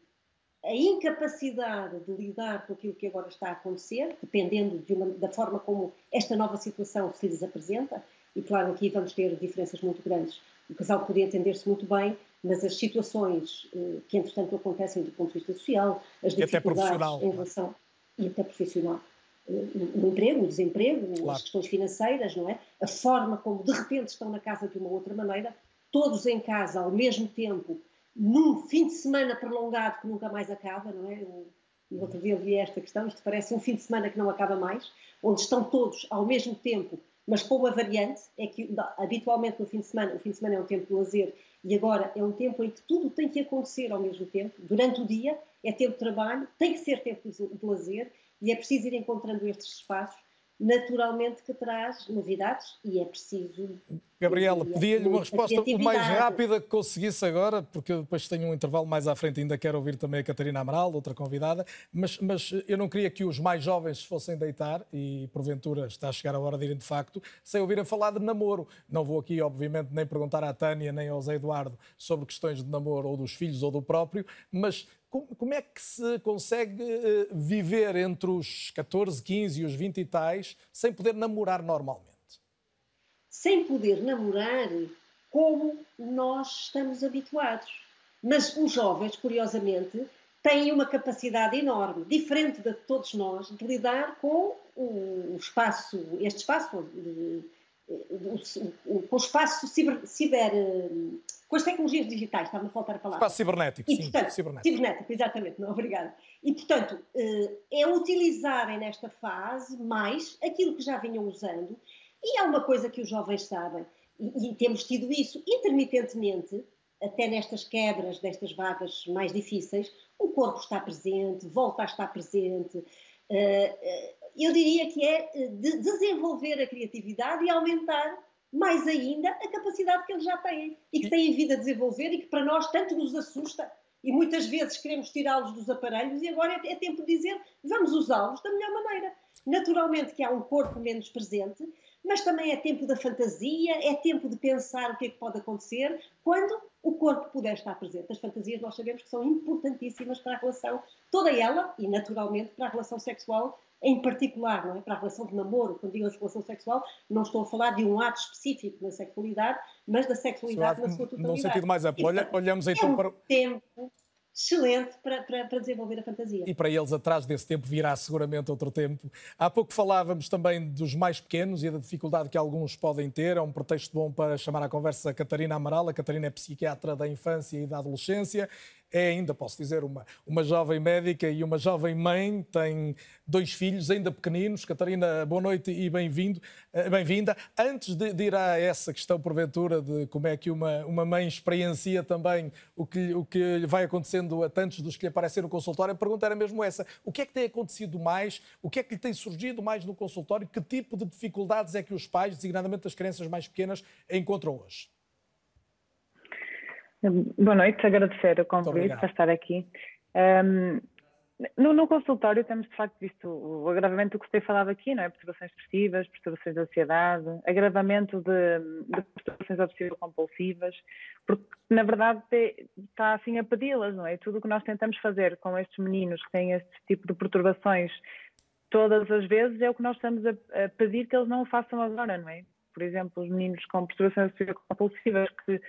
a incapacidade de lidar com aquilo que agora está a acontecer, dependendo de uma, da forma como esta nova situação se lhes apresenta, e claro, aqui vamos ter diferenças muito grandes. O casal podia entender-se muito bem, mas as situações eh, que, entretanto, acontecem do ponto de vista social, as dificuldades em relação. e até profissional. O emprego, o desemprego, claro. as questões financeiras, não é? A forma como de repente estão na casa de uma outra maneira, todos em casa ao mesmo tempo, num fim de semana prolongado que nunca mais acaba, não é? Eu, eu outro dia vi esta questão, isto parece um fim de semana que não acaba mais, onde estão todos ao mesmo tempo mas com uma variante, é que habitualmente no fim de semana, o fim de semana é um tempo de lazer e agora é um tempo em que tudo tem que acontecer ao mesmo tempo. Durante o dia é tempo de trabalho, tem que ser tempo de lazer e é preciso ir encontrando estes espaços naturalmente que traz novidades e é preciso. Gabriela, pedia-lhe uma resposta o mais rápida que conseguisse agora, porque eu depois tenho um intervalo mais à frente, ainda quero ouvir também a Catarina Amaral, outra convidada, mas, mas eu não queria que os mais jovens se fossem deitar, e porventura está a chegar a hora de irem de facto, sem ouvirem falar de namoro. Não vou aqui, obviamente, nem perguntar à Tânia nem ao Zé Eduardo sobre questões de namoro ou dos filhos ou do próprio, mas como é que se consegue eh, viver entre os 14, 15 e os 20 e tais sem poder namorar normalmente? Sem poder namorar como nós estamos habituados. Mas os jovens, curiosamente, têm uma capacidade enorme, diferente de todos nós, de lidar com o espaço, este espaço de, com o espaço ciber, ciber, com as tecnologias digitais, está-me a faltar a palavra. Espaço cibernético, e, sim. Portanto, cibernético. cibernético, exatamente, não, obrigada. E, portanto, eh, é utilizarem nesta fase mais aquilo que já vinham usando, e é uma coisa que os jovens sabem, e, e temos tido isso intermitentemente, até nestas quebras, destas vagas mais difíceis, o corpo está presente, volta a estar presente, eh, eh, eu diria que é eh, de desenvolver a criatividade e aumentar mais ainda a capacidade que eles já têm e que têm vindo a desenvolver e que para nós tanto nos assusta e muitas vezes queremos tirá-los dos aparelhos e agora é, é tempo de dizer vamos usá-los da melhor maneira. Naturalmente que há um corpo menos presente, mas também é tempo da fantasia, é tempo de pensar o que é que pode acontecer quando o corpo puder estar presente. As fantasias nós sabemos que são importantíssimas para a relação, toda ela, e naturalmente para a relação sexual em particular, não é? Para a relação de namoro, quando digo a relação sexual, não estou a falar de um ato específico na sexualidade, mas da sexualidade na sua totalidade. Num sentido mais amplo. Olha, olhamos então é um para. tempo excelente para, para, para, desenvolver a fantasia. E para eles, atrás desse tempo, virá seguramente outro tempo. Há pouco falávamos também dos mais pequenos e da dificuldade que alguns podem ter. É um pretexto bom para chamar à conversa a Catarina Amaral. A Catarina é psiquiatra da infância e da adolescência é ainda, posso dizer, uma, uma jovem médica e uma jovem mãe, tem dois filhos ainda pequeninos. Catarina, boa noite e bem-vindo, eh, bem-vinda. Antes de, de, ir a essa questão, porventura, de como é que uma, uma mãe experiencia também o que, o que vai acontecendo a tantos dos que lhe aparecem no consultório, a pergunta era mesmo essa. O que é que tem acontecido mais? O que é que lhe tem surgido mais no consultório? Que tipo de dificuldades é que os pais, designadamente as crianças mais pequenas, encontram hoje? Boa noite, agradecer o convite para estar aqui. Um, no, no, consultório temos de facto visto o agravamento do que tem falado aqui, não é? Perturbações expressivas, perturbações de ansiedade, agravamento de, de perturbações obsessivo-compulsivas, porque na verdade está assim a pedi-las, não é? Tudo o que nós tentamos fazer com estes meninos que têm este tipo de perturbações todas as vezes é o que nós estamos a, a pedir que eles não o façam agora, não é? Por exemplo, os meninos com perturbações obsessivo-compulsivas que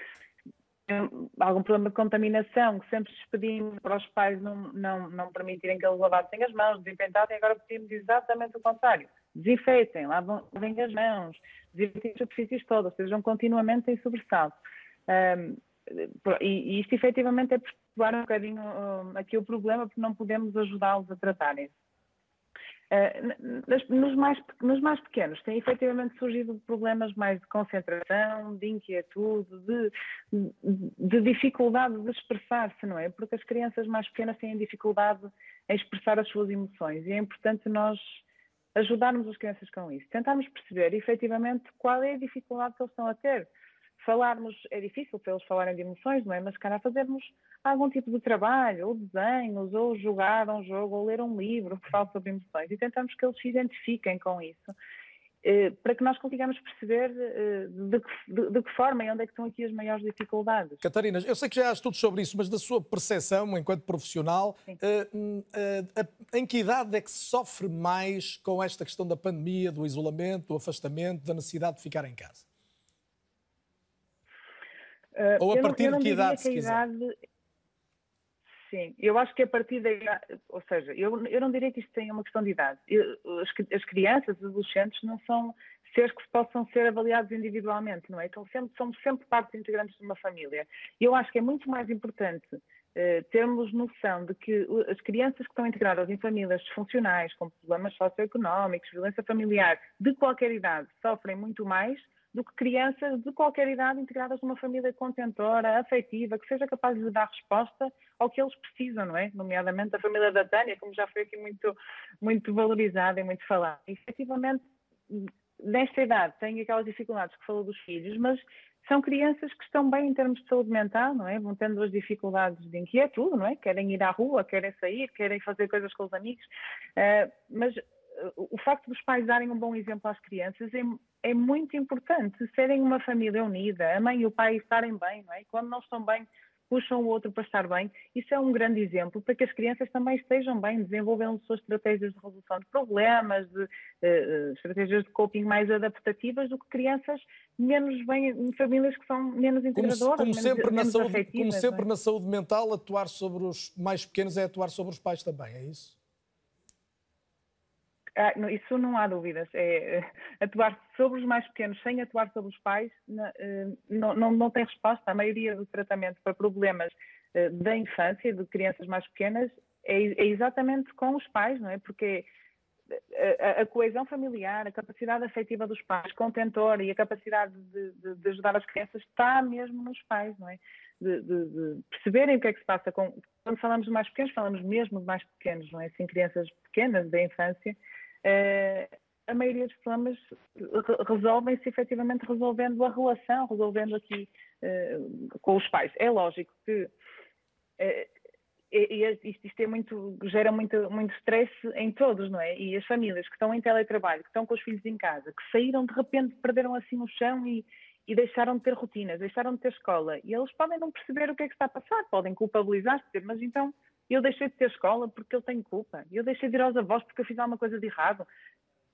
algum problema de contaminação, que sempre pedimos para os pais não, não, não permitirem que eles lavassem as mãos, desinfetassem, agora pedimos exatamente o contrário. Desinfetem, lavem as mãos, desinfetem as superfícies todas, sejam continuamente em sobressalto. Um, e, e isto efetivamente é perturbar um bocadinho um, aqui o problema, porque não podemos ajudá-los a tratarem-se. Uh, nos, mais, nos mais pequenos têm efetivamente surgido problemas mais de concentração, de inquietude, de, de dificuldade de expressar-se, não é? Porque as crianças mais pequenas têm dificuldade em expressar as suas emoções e é importante nós ajudarmos as crianças com isso, tentarmos perceber efetivamente qual é a dificuldade que eles estão a ter falarmos, é difícil para eles falarem de emoções, não é? Mas, cara, fazermos algum tipo de trabalho, ou desenhos, ou jogar um jogo, ou ler um livro que fale sobre emoções e tentamos que eles se identifiquem com isso. Eh, para que nós consigamos perceber eh, de que, de, de que, forma e onde é que estão aqui as maiores dificuldades. Catarina, eu sei que já há estudos sobre isso, mas da sua percepção enquanto profissional, uh, em que idade é que se sofre mais com esta questão da pandemia, do isolamento, do afastamento, da necessidade de ficar em casa? Uh, Ou a partir de que idade, se quiser? Idade... Sim, eu acho que a partir da idade, ou seja, eu, eu não diria que isto tenha uma questão de idade. Eu, as, as, crianças, os adolescentes não são seres que possam ser avaliados individualmente, não é? Então sempre, somos sempre partes integrantes de uma família. E eu acho que é muito mais importante uh, termos noção de que as crianças que estão integradas em famílias disfuncionais, com problemas socioeconómicos, violência familiar, de qualquer idade, sofrem muito mais do que crianças de qualquer idade integradas numa família contentora, afetiva, que seja capaz de dar resposta ao que eles precisam, não é? Nomeadamente a família da Tânia, como já foi aqui muito, muito valorizada e muito falada. E, efetivamente, nesta idade, têm aquelas dificuldades que falou dos filhos, mas são crianças que estão bem em termos de saúde mental, não é? Vão tendo as dificuldades de inquietude, não é? Querem ir à rua, querem sair, querem fazer coisas com os amigos, uh, mas o facto dos pais darem um bom exemplo às crianças é, é, muito importante. Serem uma família unida, a mãe e o pai estarem bem, não é? Quando não estão bem, puxam o outro para estar bem. Isso é um grande exemplo para que as crianças também estejam bem, desenvolvendo suas estratégias de resolução de problemas, de, uh, estratégias de coping mais adaptativas do que crianças menos bem, em famílias que são menos integradoras, como, como menos, sempre menos na saúde, Como sempre é? na saúde mental, atuar sobre os mais pequenos é atuar sobre os pais também, é isso? Ah, isso não há dúvidas. É, eh, atuar sobre os mais pequenos sem atuar sobre os pais eh, não, não, não tem resposta. A maioria do tratamento para problemas eh, da infância, de crianças mais pequenas, é, é exatamente com os pais, não é? Porque a, a, coesão familiar, a capacidade afetiva dos pais, contentor e a capacidade de, de, de, ajudar as crianças está mesmo nos pais, não é? De, de, perceberem o que é que se passa com. Quando falamos de mais pequenos, falamos mesmo de mais pequenos, não é? Assim, crianças pequenas da infância a maioria dos problemas resolvem-se efetivamente resolvendo a relação, resolvendo aqui uh, com os pais. É lógico que uh, isto, isto é muito, gera muito, muito stress em todos, não é? E as famílias que estão em teletrabalho, que estão com os filhos em casa, que saíram de repente, perderam assim o chão e, e deixaram de ter rotinas, deixaram de ter escola. E eles podem não perceber o que é que está a passar, podem culpabilizar-se, mas então eu deixei de ter escola porque eu tenho culpa. Eu deixei de ir aos avós porque eu fiz alguma coisa de errado.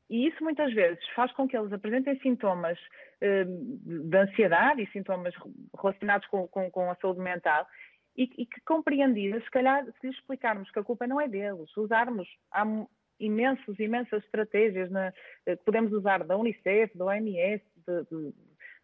E isso muitas vezes faz com que eles apresentem sintomas eh, de ansiedade e sintomas relacionados com, com, com a saúde mental e, e, que compreendidas, se calhar, se lhes explicarmos que a culpa não é deles, usarmos, há imensos, imensas estratégias na, eh, que podemos usar da Unicef, da OMS, de, de,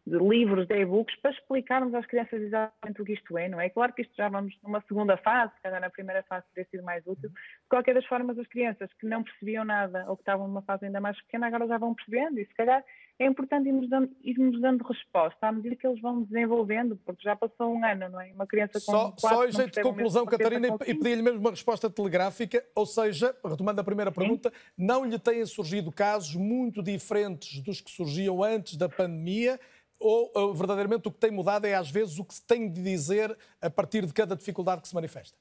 de livros, de e-books, para explicarmos às crianças exatamente o que isto é, não é? Claro que isto já vamos numa segunda fase, se calhar na primeira fase teria sido mais útil. De qualquer das formas, as crianças que não percebiam nada ou que estavam numa fase ainda mais pequena, agora já vão percebendo e se calhar é importante irmos dando, irmos dando resposta à medida que eles vão desenvolvendo, porque já passou um ano, não é? Uma criança com Só, só em jeito de conclusão, Catarina, e pedi-lhe mesmo uma resposta telegráfica, ou seja, retomando a primeira pergunta, Sim. não lhe têm surgido casos muito diferentes dos que surgiam antes da pandemia, ou verdadeiramente o que tem mudado é às vezes o que se tem de dizer a partir de cada dificuldade que se manifesta?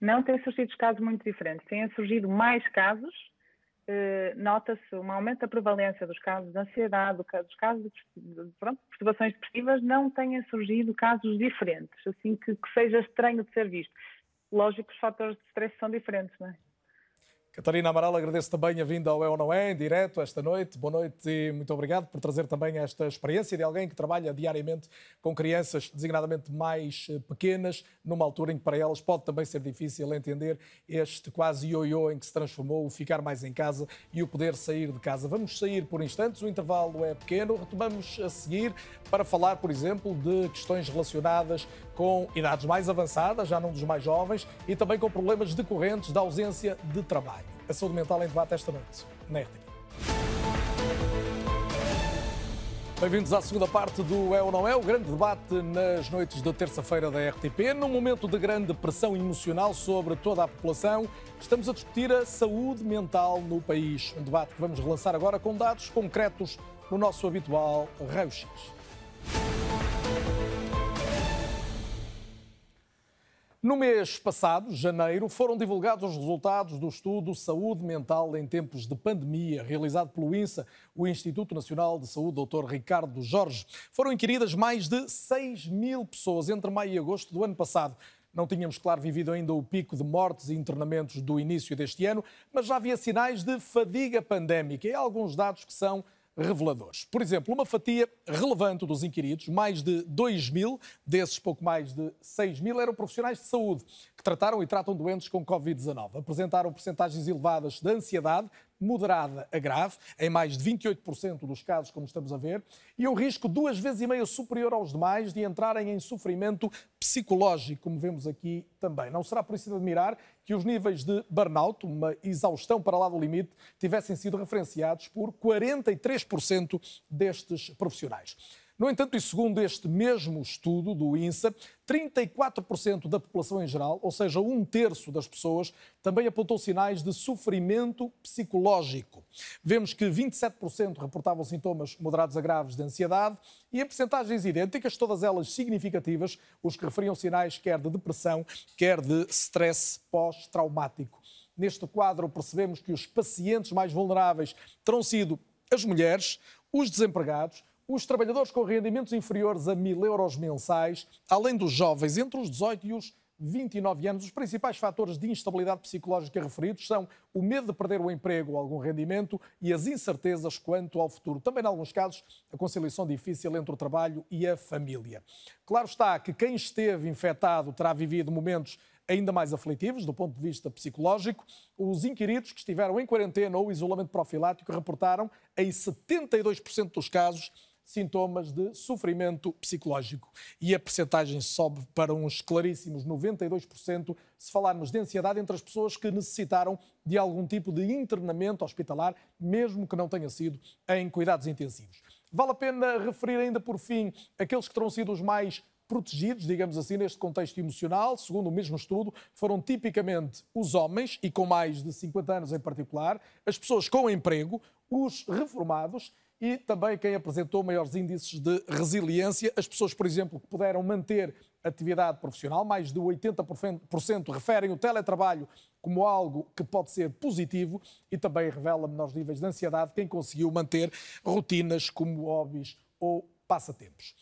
Não têm surgido casos muito diferentes. Têm surgido mais casos. Eh, Nota-se um aumento da prevalência dos casos de ansiedade, dos casos de pronto, perturbações depressivas, não têm surgido casos diferentes, assim que, que seja estranho de ser visto. Lógico que os fatores de stress são diferentes, não é? Catarina Amaral, agradeço também a vinda ao É ou Não É, em direto, esta noite. Boa noite e muito obrigado por trazer também esta experiência de alguém que trabalha diariamente com crianças designadamente mais eh, pequenas, numa altura em que para elas pode também ser difícil entender este quase ioiô em que se transformou o ficar mais em casa e o poder sair de casa. Vamos sair por instantes, o intervalo é pequeno, retomamos a seguir para falar, por exemplo, de questões relacionadas com idades mais avançadas, já não dos mais jovens, e também com problemas decorrentes da ausência de trabalho. A saúde mental em debate esta noite, na RTP. Bem-vindos à segunda parte do É ou Não É, o grande debate nas noites de terça-feira da RTP. Num momento de grande pressão emocional sobre toda a população, estamos a discutir a saúde mental no país. Um debate que vamos relançar agora com dados concretos no nosso habitual raio-x. No mês passado, janeiro, foram divulgados os resultados do estudo Saúde Mental em Tempos de Pandemia, realizado pelo INSA, o Instituto Nacional de Saúde, Dr. Ricardo Jorge. Foram inquiridas mais de 6 mil pessoas entre maio e agosto do ano passado. Não tínhamos, claro, vivido ainda o pico de mortes e internamentos do início deste ano, mas já havia sinais de fadiga pandémica e alguns dados que são reveladores. Por exemplo, uma fatia relevante dos inquiridos, mais de 2 mil, desses pouco mais de 6 mil, eram profissionais de saúde que trataram e tratam doentes com Covid-19. Apresentaram percentagens elevadas de ansiedade, moderada a grave, em mais de 28% dos casos, como estamos a ver, e um risco duas vezes e meia superior aos demais de entrarem em sofrimento psicológico, como vemos aqui também. Não será por isso de admirar que os níveis de burnout, uma exaustão para lá do limite, tivessem sido referenciados por 43% destes profissionais. No entanto, e segundo este mesmo estudo do INSA, 34% da população em geral, ou seja, um terço das pessoas, também apontou sinais de sofrimento psicológico. Vemos que 27% reportavam sintomas moderados a graves de ansiedade e em percentagens idênticas, todas elas significativas, os que referiam sinais quer de depressão, quer de stress pós-traumático. Neste quadro, percebemos que os pacientes mais vulneráveis terão sido as mulheres, os desempregados, os trabalhadores com rendimentos inferiores a mil euros mensais, além dos jovens entre os 18 e os 29 anos, os principais fatores de instabilidade psicológica referidos são o medo de perder o emprego ou algum rendimento e as incertezas quanto ao futuro. Também, em alguns casos, a conciliação difícil entre o trabalho e a família. Claro está que quem esteve infectado terá vivido momentos ainda mais aflitivos do ponto de vista psicológico. Os inquiridos que estiveram em quarentena ou isolamento profilático reportaram em 72% dos casos sintomas de sofrimento psicológico. E a percentagem sobe para uns claríssimos 92% se falarmos de ansiedade entre as pessoas que necessitaram de algum tipo de internamento hospitalar, mesmo que não tenha sido em cuidados intensivos. Vale a pena referir ainda por fim aqueles que terão sido os mais protegidos, digamos assim, neste contexto emocional, segundo o mesmo estudo, foram tipicamente os homens, e com mais de 50 anos em particular, as pessoas com emprego, os reformados e também quem apresentou maiores índices de resiliência. As pessoas, por exemplo, que puderam manter atividade profissional, mais de 80% referem o teletrabalho como algo que pode ser positivo e também revela menores níveis de ansiedade quem conseguiu manter rotinas como hobbies ou passatempos.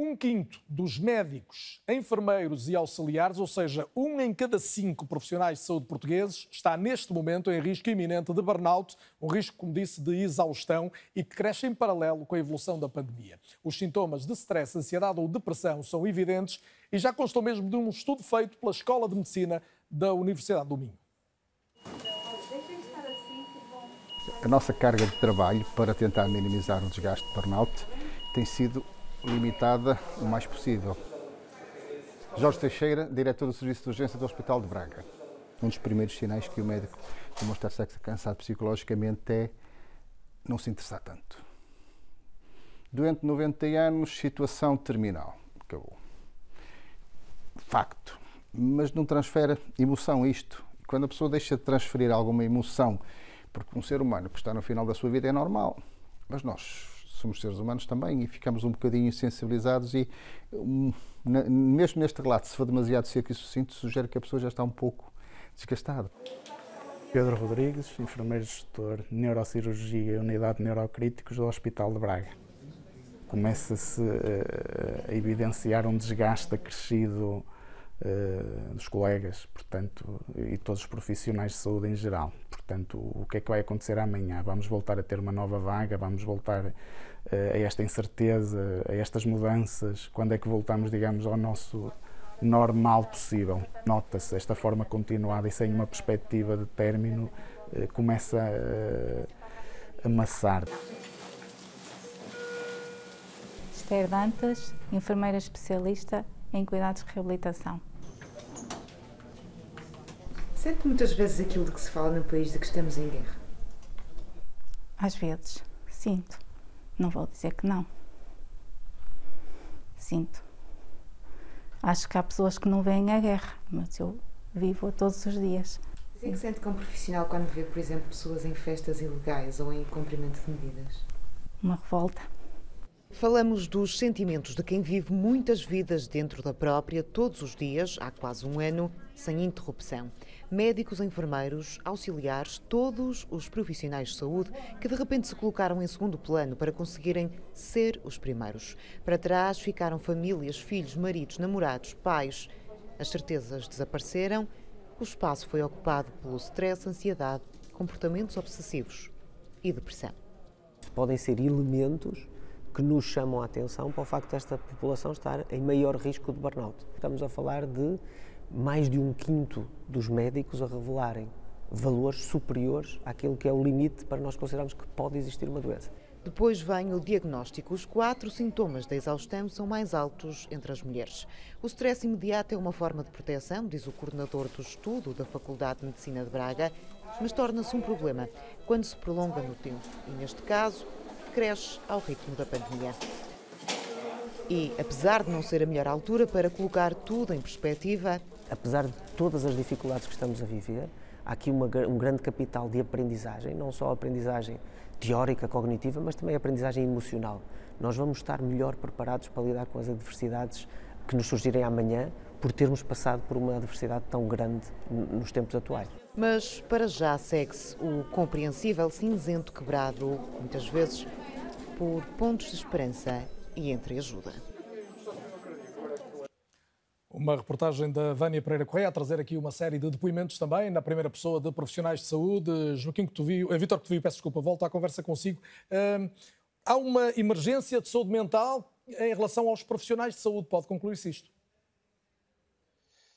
Um quinto dos médicos, enfermeiros e auxiliares, ou seja, um em cada cinco profissionais de saúde portugueses, está neste momento em risco iminente de burnout, um risco, como disse, de exaustão e que cresce em paralelo com a evolução da pandemia. Os sintomas de stress, ansiedade ou depressão são evidentes e já constou mesmo de um estudo feito pela Escola de Medicina da Universidade do Minho. A nossa carga de trabalho para tentar minimizar o desgaste de burnout tem sido limitada o mais possível. Jorge Teixeira, diretor do Serviço de Urgência do Hospital de Braga. Um dos primeiros sinais que o médico demonstra estar cansado psicologicamente é não se interessar tanto. Doente de 90 anos, situação terminal. Acabou. Facto. Mas não transfere emoção isto. Quando a pessoa deixa de transferir alguma emoção, porque um ser humano que está no final da sua vida é normal, mas nós somos seres humanos também e ficamos um bocadinho sensibilizados e um, mesmo neste relato, se for demasiado seco e sucinto, sugere que a pessoa já está um pouco desgastada. Pedro Rodrigues, enfermeiro gestor Neurocirurgia e Unidade de Neurocríticos do Hospital de Braga. Começa-se uh, a evidenciar um desgaste acrescido uh, dos colegas, portanto, e todos os profissionais de saúde em geral. Portanto, o que é que vai acontecer amanhã? Vamos voltar a ter uma nova vaga, vamos voltar a esta incerteza, a estas mudanças, quando é que voltamos, digamos, ao nosso normal possível. Nota-se esta forma continuada e sem uma perspectiva de término eh, começa a amassar. Esther Dantas, enfermeira especialista em cuidados de reabilitação. Sente muitas vezes aquilo de que se fala no país de que estamos em guerra? Às vezes, sinto. Não vou dizer que não. Sinto. Acho que há pessoas que não veem a guerra, mas eu vivo todos os dias. O que é que sente como profissional quando vê, por exemplo, pessoas em festas ilegais ou em cumprimento de medidas? Uma revolta. Falamos dos sentimentos de quem vive muitas vidas dentro da própria, todos os dias, há quase um ano, sem interrupção. Médicos, enfermeiros, auxiliares, todos os profissionais de saúde que de repente se colocaram em segundo plano para conseguirem ser os primeiros. Para trás ficaram famílias, filhos, maridos, namorados, pais. As certezas desapareceram o espaço foi ocupado pelo stress, ansiedade, comportamentos obsessivos e depressão. Podem ser elementos que nos chamam a atenção para o facto desta população estar em maior risco de burnout. Estamos a falar de mais de um quinto dos médicos a revelarem valores superiores àquilo que é o limite para nós considerarmos que pode existir uma doença. Depois vem o diagnóstico. Os quatro sintomas da exaustão são mais altos entre as mulheres. O stress imediato é uma forma de proteção, diz o coordenador do estudo da Faculdade de Medicina de Braga, mas torna-se um problema quando se prolonga no tempo e, neste caso, cresce ao ritmo da pandemia. E, apesar de não ser a melhor altura para colocar tudo em perspectiva. Apesar de todas as dificuldades que estamos a viver, há aqui uma, um grande capital de aprendizagem, não só aprendizagem teórica, cognitiva, mas também aprendizagem emocional. Nós vamos estar melhor preparados para lidar com as adversidades que nos surgirem amanhã por termos passado por uma adversidade tão grande nos tempos atuais. Mas para já segue-se o compreensível cinzento quebrado, muitas vezes por pontos de esperança e entreajuda. Uma reportagem da Vânia Pereira Correia a trazer aqui uma série de depoimentos também, na primeira pessoa de profissionais de saúde. Joaquim Cotovio, eh, Vitor Cotovio, peço desculpa, volto à conversa consigo. Uh, há uma emergência de saúde mental em relação aos profissionais de saúde. Pode concluir-se isto?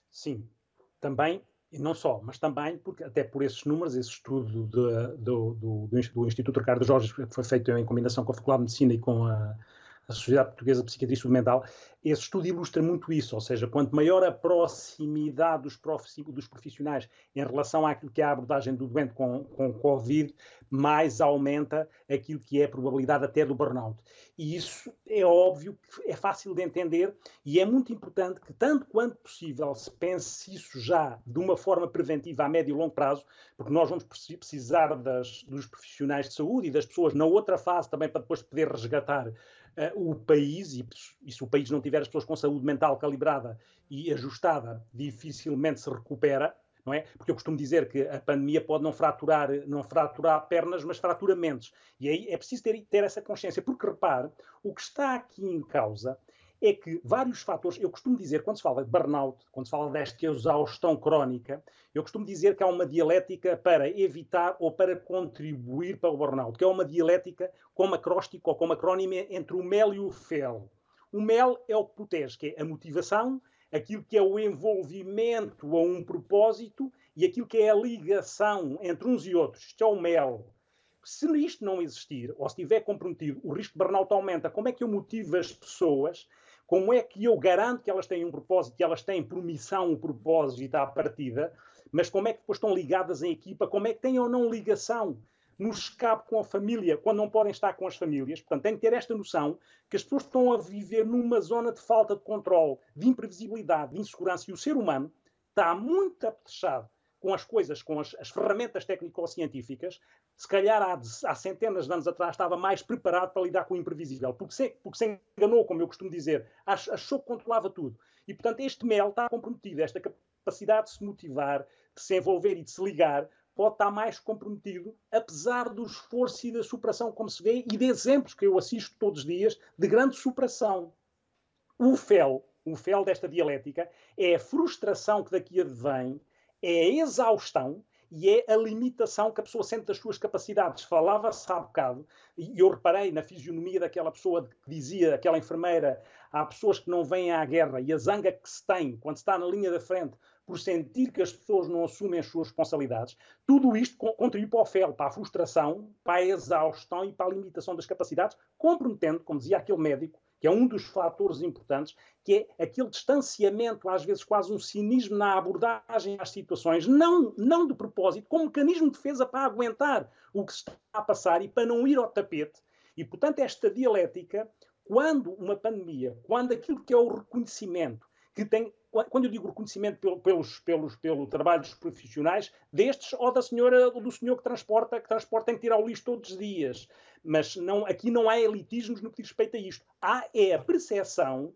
Sim, também, e não só, mas também porque, até por esses números, esse estudo de, do, do, do, Instituto Ricardo Jorge, que foi feito em combinação com a Faculdade de Medicina e com a, a Sociedade Portuguesa de Psiquiatria e Saúde Mental, esse estudo ilustra muito isso, ou seja, quanto maior a proximidade dos, dos profissionais em relação àquilo que é a abordagem do doente com, com Covid, mais aumenta aquilo que é a probabilidade até do burnout. E isso é óbvio é fácil de entender e é muito importante que, tanto quanto possível, se pense isso já de uma forma preventiva a médio e longo prazo, porque nós vamos precisar das, dos profissionais de saúde e das pessoas na outra fase também para depois poder resgatar o país, e, e, se o país não tiver as pessoas com saúde mental calibrada e ajustada, dificilmente se recupera, não é? Porque eu costumo dizer que a pandemia pode não fraturar, não fraturar pernas, mas fratura mentes. E aí é preciso ter, ter essa consciência, porque repare, o que está aqui em causa é que vários fatores, eu costumo dizer, quando se fala de burnout, quando se fala desta exaustão crónica, eu costumo dizer que há uma dialética para evitar ou para contribuir para o burnout, que é uma dialética como acróstico ou como acrónimo entre o mel e o fel. O mel é o que protege, que é a motivação, aquilo que é o envolvimento a um propósito e aquilo que é a ligação entre uns e outros. Isto é o mel. Se isto não existir, ou se estiver comprometido, o risco de burnout aumenta. Como é que eu motivo as pessoas como é que eu garanto que elas têm um propósito, que elas têm por missão um propósito à partida, mas como é que depois estão ligadas em equipa, como é que têm ou não ligação no escape com a família, quando não podem estar com as famílias. Portanto, tem que ter esta noção que as pessoas estão a viver numa zona de falta de controle, de imprevisibilidade, de insegurança, e o ser humano está muito apetrechado com as coisas, com as, as ferramentas técnico-científicas, se calhar há, há, centenas de anos atrás estava mais preparado para lidar com o imprevisível, porque se, porque se enganou, como eu costumo dizer, achou que controlava tudo. E, portanto, este mel está comprometido, esta capacidade de se motivar, de se envolver e de se ligar, pode estar mais comprometido, apesar do esforço e da superação, como se vê, e de exemplos que eu assisto todos os dias de grande superação. O fel, o fel desta dialética, é a frustração que daqui advém é a exaustão e é a limitação que a pessoa sente das suas capacidades. Falava-se há bocado, e eu reparei na fisionomia daquela pessoa que dizia, aquela enfermeira, há pessoas que não vêm à guerra e a zanga que se tem quando está na linha da frente por sentir que as pessoas não assumem as suas responsabilidades, tudo isto contribui para o fel, para a frustração, para a exaustão e para a limitação das capacidades, comprometendo, como dizia aquele médico, que é um dos fatores importantes, que é aquele distanciamento, às vezes quase um cinismo na abordagem às situações, não, não de propósito, como mecanismo de defesa para aguentar o que se está a passar e para não ir ao tapete. E, portanto, esta dialética, quando uma pandemia, quando aquilo que é o reconhecimento, que tem, quando eu digo reconhecimento pelos, pelos, pelo trabalho dos profissionais, destes ou da senhora ou do senhor que transporta, que transporta tem que tirar o lixo todos os dias. Mas não, aqui não há elitismos no que diz respeito a isto. Há é a percepção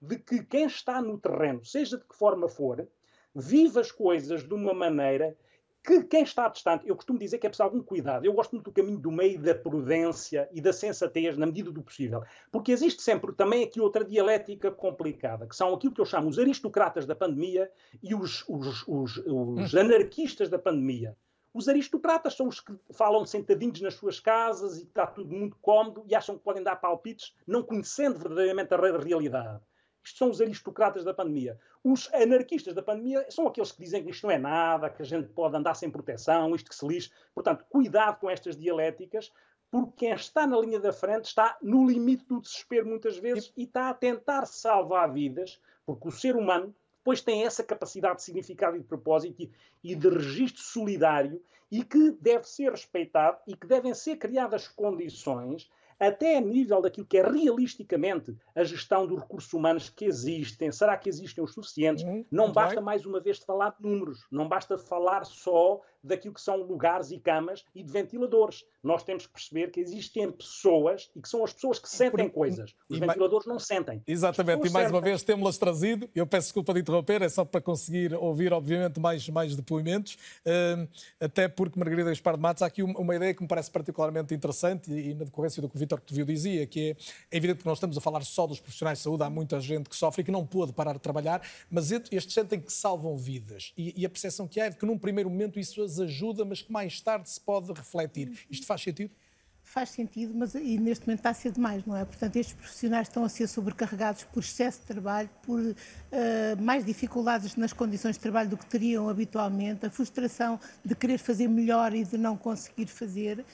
de que quem está no terreno, seja de que forma for, vive as coisas de uma maneira que quem está distante, eu costumo dizer que é preciso algum cuidado. Eu gosto muito do caminho do meio da prudência e da sensatez na medida do possível. Porque existe sempre também aqui outra dialética complicada, que são aquilo que eu chamo os aristocratas da pandemia e os, os, os, os hum. anarquistas da pandemia. Os aristocratas são os que falam sentadinhos nas suas casas e está tudo muito cómodo e acham que podem dar palpites, não conhecendo verdadeiramente a realidade. Isto são os aristocratas da pandemia. Os anarquistas da pandemia são aqueles que dizem que isto não é nada, que a gente pode andar sem proteção, isto que se lixe. Portanto, cuidado com estas dialéticas, porque quem está na linha da frente está no limite do desespero muitas vezes e está a tentar salvar vidas, porque o ser humano depois tem essa capacidade de significado e de propósito e de registro solidário e que deve ser respeitado e que devem ser criadas condições até a nível daquilo que é realisticamente a gestão dos recursos humanos que existem. Será que existem os suficientes? Hum, não basta, bem. mais uma vez, falar de números, não basta falar só daquilo que são lugares e camas e de ventiladores. Nós temos que perceber que existem pessoas e que são as pessoas que sentem coisas. Os e ventiladores não sentem. Exatamente, e mais sentem. uma vez temos-las trazido. Eu peço desculpa de interromper, é só para conseguir ouvir, obviamente, mais, mais depoimentos. Uh, até porque, Margarida Gaspar de Matos, há aqui uma, uma, ideia que me parece particularmente interessante e, e na decorrência do que o Vítor Tevio dizia, que é, é evidente que nós estamos a falar só dos profissionais de saúde, há muita gente que sofre e que não pôde parar de trabalhar, mas estes sentem que salvam vidas. E, e a percepção que há é de que num primeiro momento isso as ajuda, mas que mais tarde se pode refletir. Isto faz sentido? Faz sentido, mas e neste momento está a ser demais, não é? Portanto, estes profissionais estão a ser sobrecarregados por excesso de trabalho, por uh, mais dificuldades nas condições de trabalho do que teriam habitualmente, a frustração de querer fazer melhor e de não conseguir fazer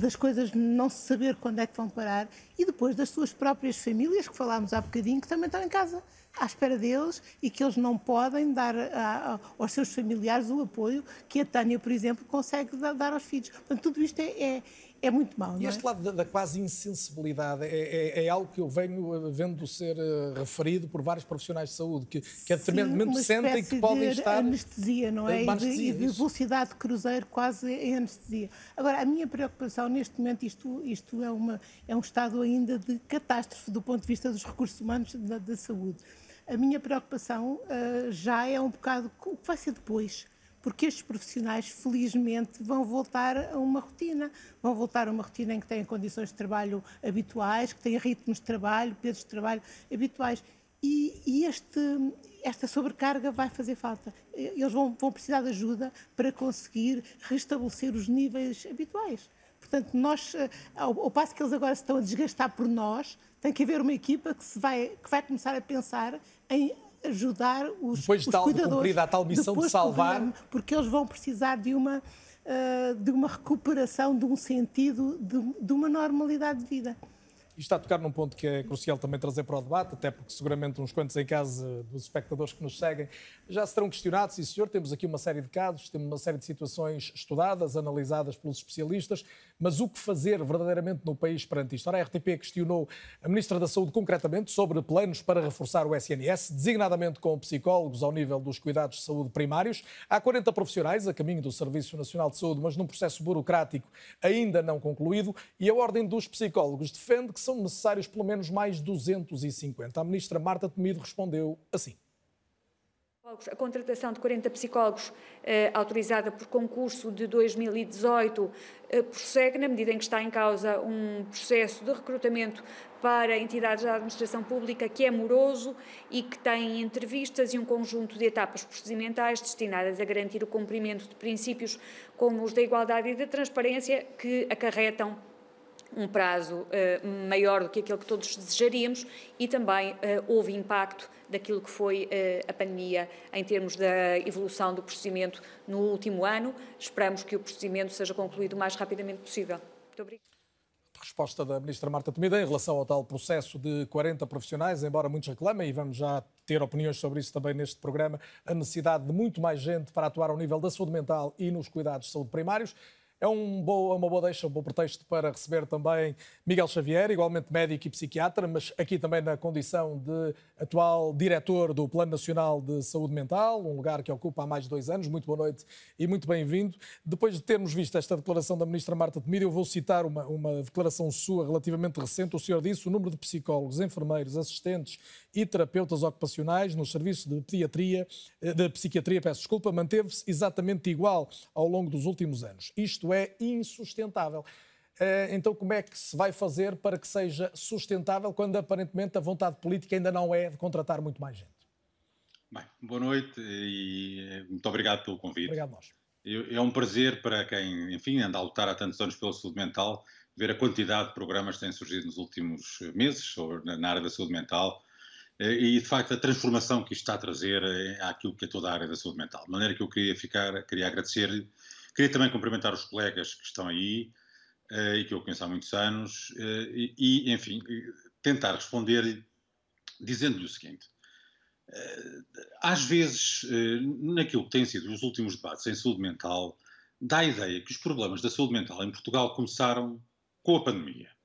das coisas não se saber quando é que vão parar e depois das suas próprias famílias, que falámos há bocadinho, que também estão em casa à espera deles e que eles não podem dar a, a, aos seus familiares o apoio que a Tânia, por exemplo, consegue dar, aos filhos. Portanto, tudo isto é, é é muito mau. E este é? lado da, da, quase insensibilidade é, é, é, algo que eu venho eh, vendo ser uh, referido por vários profissionais de saúde, que, que a determinado momento sentem que podem estar. anestesia, não é? E de, e de velocidade de cruzeiro quase em anestesia. Agora, a minha preocupação neste momento, isto, isto é, uma, é um estado ainda de catástrofe do ponto de vista dos recursos humanos da, da saúde. A minha preocupação uh, já é um bocado o que vai ser depois porque estes profissionais, felizmente, vão voltar a uma rotina. Vão voltar a uma rotina em que têm condições de trabalho habituais, que têm ritmos de trabalho, pesos de trabalho habituais. E, e este, esta sobrecarga vai fazer falta. Eles vão, vão precisar de ajuda para conseguir restabelecer os níveis habituais. Portanto, nós, eh, ao, ao, passo que eles agora se estão a desgastar por nós, tem que haver uma equipa que, se vai, que vai começar a pensar em ajudar os, Depois de os tal, cuidadores. De a tal missão de salvar. Porque eles vão precisar de uma, uh, de uma recuperação, de um sentido, de, de uma normalidade de vida. Está a tocar num ponto que é crucial também trazer para o debate, até porque seguramente uns quantos em casa dos espectadores que nos seguem já se terão questionado, sim senhor, temos aqui uma série de casos, temos uma série de situações estudadas, analisadas pelos especialistas, mas o que fazer verdadeiramente no país perante isto? Ora, a RTP questionou a Ministra da Saúde concretamente sobre planos para reforçar o SNS, designadamente com psicólogos ao nível dos cuidados de saúde primários. Há 40 profissionais a caminho do Serviço Nacional de Saúde, mas num processo burocrático ainda não concluído, e a Ordem dos Psicólogos defende que são necessários pelo menos mais 250. A Ministra Marta Temido respondeu assim. A contratação de 40 psicólogos eh, autorizada por concurso de 2018 eh, prossegue na medida em que está em causa um processo de recrutamento para entidades da administração pública que é moroso e que tem entrevistas e um conjunto de etapas procedimentais destinadas a garantir o cumprimento de princípios como os da igualdade e da transparência que acarretam um prazo uh, maior do que aquele que todos desejaríamos e também uh, houve impacto daquilo que foi uh, a pandemia em termos da evolução do procedimento no último ano. Esperamos que o procedimento seja concluído o mais rapidamente possível. Muito obrigada resposta da Ministra Marta Temido em relação ao tal processo de 40 profissionais, embora muitos reclamem, e vamos já ter opiniões sobre isso também neste programa, a necessidade de muito mais gente para atuar ao nível da saúde mental e nos cuidados de saúde primários. É um boa, uma boa deixa, um bom pretexto para receber também Miguel Xavier, igualmente médico e psiquiatra, mas aqui também na condição de atual diretor do Plano Nacional de Saúde Mental, um lugar que ocupa há mais de dois anos. Muito boa noite e muito bem-vindo. Depois de termos visto esta declaração da Ministra Marta Temido, eu vou citar uma, uma declaração sua relativamente recente. O senhor disse o número de psicólogos, enfermeiros, assistentes e terapeutas ocupacionais nos serviços de pediatria, eh, de psiquiatria, peço desculpa, manteve-se exatamente igual ao longo dos últimos anos. Isto é insustentável. Eh, então, como é que se vai fazer para que seja sustentável quando aparentemente a vontade política ainda não é de contratar muito mais gente? Bem, boa noite e eh, muito obrigado pelo convite. Obrigado nós. É um prazer para quem, enfim, anda a lutar há tantos anos pela saúde mental, ver a quantidade de programas que têm surgido nos últimos meses sobre, na área da saúde mental e, de facto, a transformação que isto está a trazer eh, àquilo que é toda a área da saúde mental. De maneira que eu queria ficar, queria agradecer, queria também cumprimentar os colegas que estão aí eh, e que eu conheço há muitos anos e, enfim, tentar responder dizendo-lhe o seguinte. Às vezes, naquilo que têm sido os últimos debates em saúde mental, dá a ideia que os problemas da saúde mental em Portugal começaram com a pandemia.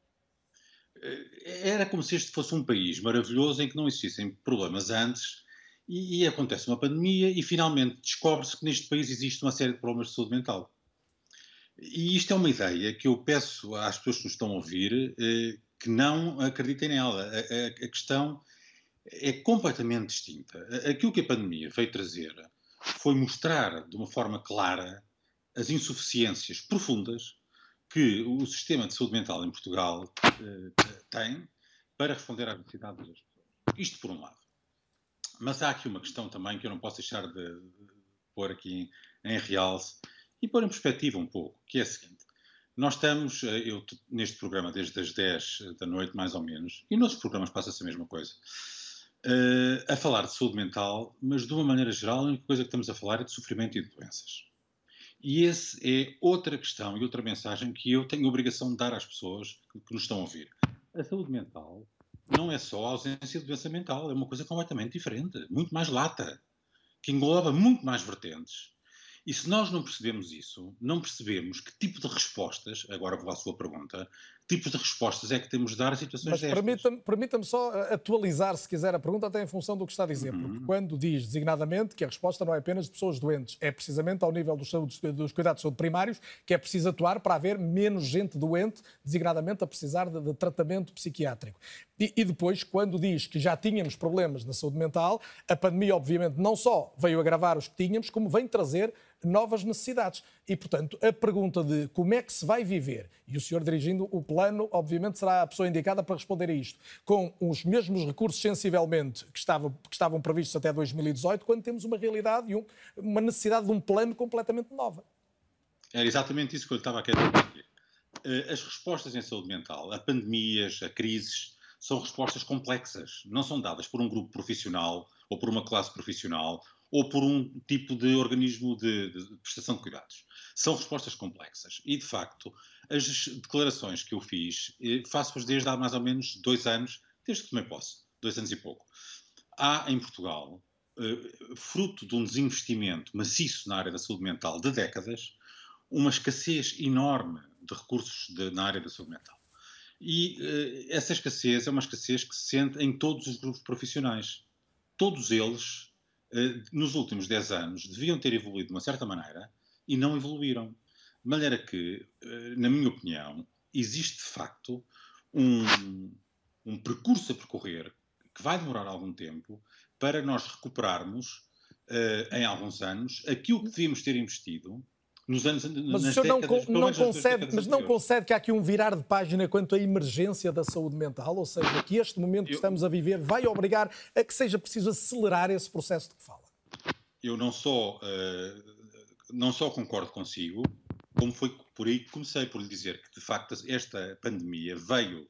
Era como se este fosse um país maravilhoso em que não existissem problemas antes e, e acontece uma pandemia e finalmente descobre-se que neste país existe uma série de problemas de saúde mental. E isto é uma ideia que eu peço às pessoas que nos estão a ouvir eh, que não acreditem nela. A, a, a, questão é completamente distinta. Aquilo que a pandemia veio trazer foi mostrar de uma forma clara as insuficiências profundas que o sistema de saúde mental em Portugal uh, tem para responder às necessidades das pessoas. Isto por um lado. Mas há aqui uma questão também que eu não posso deixar de, de pôr aqui em, em realce e pôr em perspectiva um pouco, que é a seguinte. Nós estamos, eh, eu neste programa desde as 10 da noite, mais ou menos, e noutros programas passa-se a mesma coisa, uh, a falar de saúde mental, mas de uma maneira geral, a única coisa que estamos a falar é de sofrimento e de doenças. E essa é outra questão e outra mensagem que eu tenho a obrigação de dar às pessoas que, nos estão a ouvir. A saúde mental não é só a ausência de doença mental, é uma coisa completamente diferente, muito mais lata, que engloba muito mais vertentes. E se nós não percebemos isso, não percebemos que tipo de respostas, agora vou à sua pergunta, tipos de respostas é que temos de dar a situações Mas permita-me permita só eh, atualizar, se quiser, a pergunta até em função do que está a dizer, uhum. porque quando diz designadamente que a resposta não é apenas de pessoas doentes, é precisamente ao nível dos, dos cuidados de saúde primários que é preciso atuar para haver menos gente doente, designadamente a precisar de, de tratamento psiquiátrico. E, e depois, quando diz que já tínhamos problemas na saúde mental, a pandemia, obviamente, não só veio agravar os que tínhamos, como vem trazer novas necessidades. E, portanto, a pergunta de como é que se vai viver, e o senhor dirigindo o plano, obviamente, será a pessoa indicada para responder a isto, com os mesmos recursos sensivelmente que estavam, que estavam previstos até 2018, quando temos uma realidade e um, uma necessidade de um plano completamente nova. Era exatamente isso que eu estava a querer dizer. Eh, as respostas em saúde mental, a pandemias, a crises, são respostas complexas. Não são dadas por um grupo profissional ou por uma classe profissional ou por um tipo de organismo de, de, prestação de cuidados. São respostas complexas. E, de facto, as declarações que eu fiz, eh, faço-as desde há mais ou menos dois anos, desde que tomei posse, dois anos e pouco. Há em Portugal, eh, fruto de um desinvestimento maciço na área da saúde mental de décadas, uma escassez enorme de recursos de, na área da saúde mental. E uh, essa escassez é uma escassez que se sente em todos os grupos profissionais. Todos eles eh, nos últimos 10 anos, deviam ter evoluído de uma certa maneira e não evoluíram. De maneira que, eh, na minha opinião, existe de facto um, um percurso a percorrer que vai demorar algum tempo para nós recuperarmos, uh, em alguns anos, aquilo que devíamos ter investido nos anos mas o senhor não, não concede, mas não concede que há aqui um virar de página quanto à emergência da saúde mental, ou seja, que este momento que eu, estamos a viver vai obrigar a que seja preciso acelerar esse processo de que fala. Eu não só uh, não só concordo consigo, como foi por aí que comecei por lhe dizer que de facto esta pandemia veio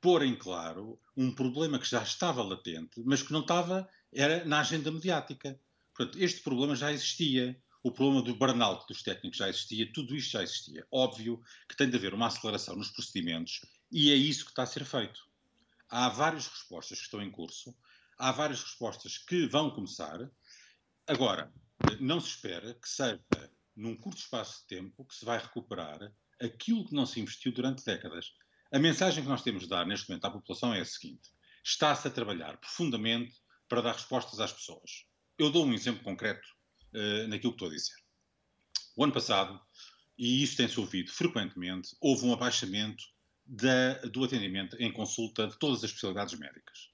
pôr em claro um problema que já estava latente, mas que não estava era na agenda mediática. Portanto, este problema já existia o problema do burnout dos técnicos já existia, tudo isto já existia. Óbvio que tem de haver uma aceleração nos procedimentos E é isso que está a ser feito. Há várias respostas que estão em curso, há várias respostas que vão começar. Agora, não se espera que seja num curto espaço de tempo que se vai recuperar aquilo que não se investiu durante décadas. A mensagem que nós temos de dar neste momento à população é a seguinte: está-se a trabalhar profundamente para dar respostas às pessoas. Eu dou um exemplo concreto uh, naquilo que estou a dizer. O ano passado, e isso tem-se ouvido frequentemente, houve um abaixamento da, do atendimento em consulta de todas as especialidades médicas.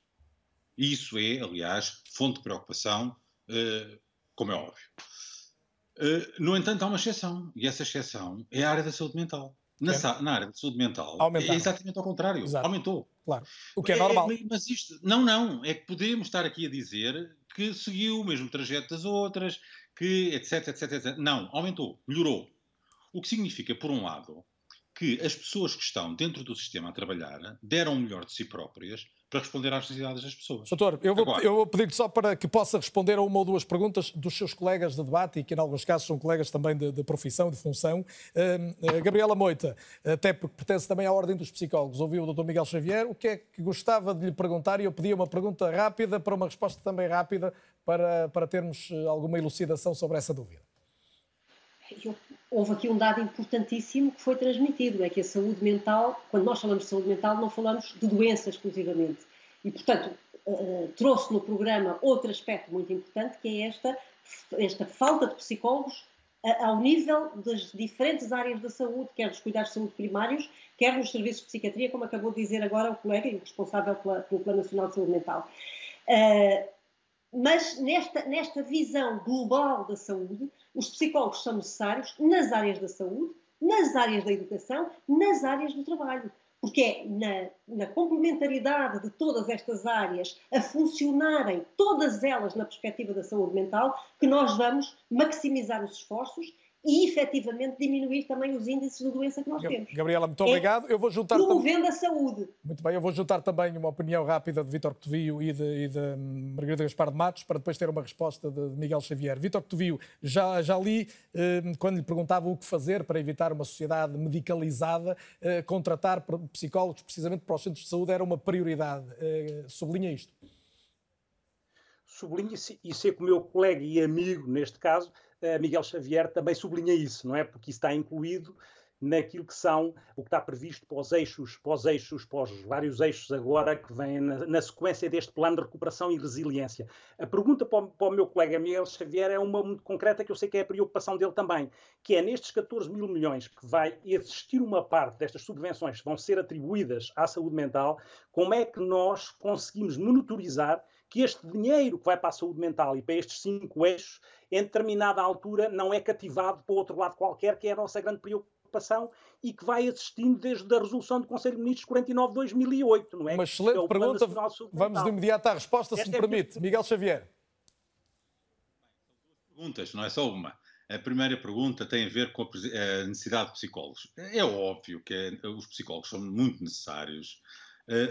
E isso é, aliás, fonte de preocupação, uh, como é óbvio. Uh, no entanto, há uma exceção, e essa exceção é a área da saúde mental. Na, é. na área da saúde mental é exatamente ao contrário, Exato. aumentou. Claro. O que é, é normal. Mas isto, não, não, é que podemos estar aqui a dizer que seguiu o mesmo trajeto das outras, que etc, etc, etc. Não, aumentou, melhorou. O que significa, por um lado, que as pessoas que estão dentro do sistema a trabalhar deram o melhor de si próprias para responder às necessidades das pessoas. Doutor, eu vou, Agora, eu vou pedir-lhe só para que possa responder a uma ou duas perguntas dos seus colegas de debate e que, em alguns casos, são colegas também de, de profissão, de função. Uh, Gabriela Moita, até porque pertence também à Ordem dos Psicólogos, ouviu o Dr. Miguel Xavier. O que é que gostava de lhe perguntar? E eu pedia uma pergunta rápida para uma resposta também rápida para, para termos eh, alguma elucidação sobre essa dúvida. Eu, houve aqui um dado importantíssimo que foi transmitido, é que a saúde mental, quando nós falamos de saúde mental, não falamos de doença exclusivamente. E, portanto, uh, trouxe no programa outro aspecto muito importante, que é esta, esta falta de psicólogos ao nível das diferentes áreas da saúde, quer dos cuidados de saúde primários, quer nos serviços de psiquiatria, como acabou de dizer agora o colega e o responsável pela, pelo Plano Nacional de Saúde Mental. Uh, mas nesta, nesta visão global da saúde, os psicólogos são necessários nas áreas da saúde, nas áreas da educação, nas áreas do trabalho. Porque é na, na complementaridade de todas estas áreas a funcionarem, todas elas na perspectiva da saúde mental, que nós vamos maximizar os esforços e efetivamente diminuir também os índices de doença que nós temos. Gabriela, muito obrigado. É eu vou juntar promovendo a saúde. Muito bem, eu vou juntar também uma opinião rápida de Vítor Cotovio e de, e de Margarida Gaspar de Matos para depois ter uma resposta de Miguel Xavier. Vítor Cotovio, já, já li eh, quando lhe perguntava o que fazer para evitar uma sociedade medicalizada, eh, contratar psicólogos precisamente para os centros de saúde era uma prioridade. Eh, sublinha isto. Sublinha e sei que o meu colega e amigo, neste caso, uh, Miguel Xavier também sublinha isso, não é? Porque isso está incluído naquilo que são o que está previsto para os eixos, para os eixos, para os vários eixos agora que vêm na, na sequência deste plano de recuperação e resiliência. A pergunta para o, para o, meu colega Miguel Xavier é uma muito concreta que eu sei que é a preocupação dele também, que é nestes 14 mil milhões que vai existir uma parte destas subvenções que vão ser atribuídas à saúde mental, como é que nós conseguimos monitorizar que este dinheiro que vai para a saúde mental e para estes cinco eixos, em determinada altura, não é cativado para outro lado qualquer, que é a nossa grande preocupação e que vai existindo desde a resolução do Conselho de Ministros 49-2008, não é? Uma excelente é pergunta. Vamos de imediato à resposta, se me é permite. É... Miguel Xavier. Perguntas, não é só uma. A primeira pergunta tem a ver com a necessidade de psicólogos. É óbvio que é, os psicólogos são muito necessários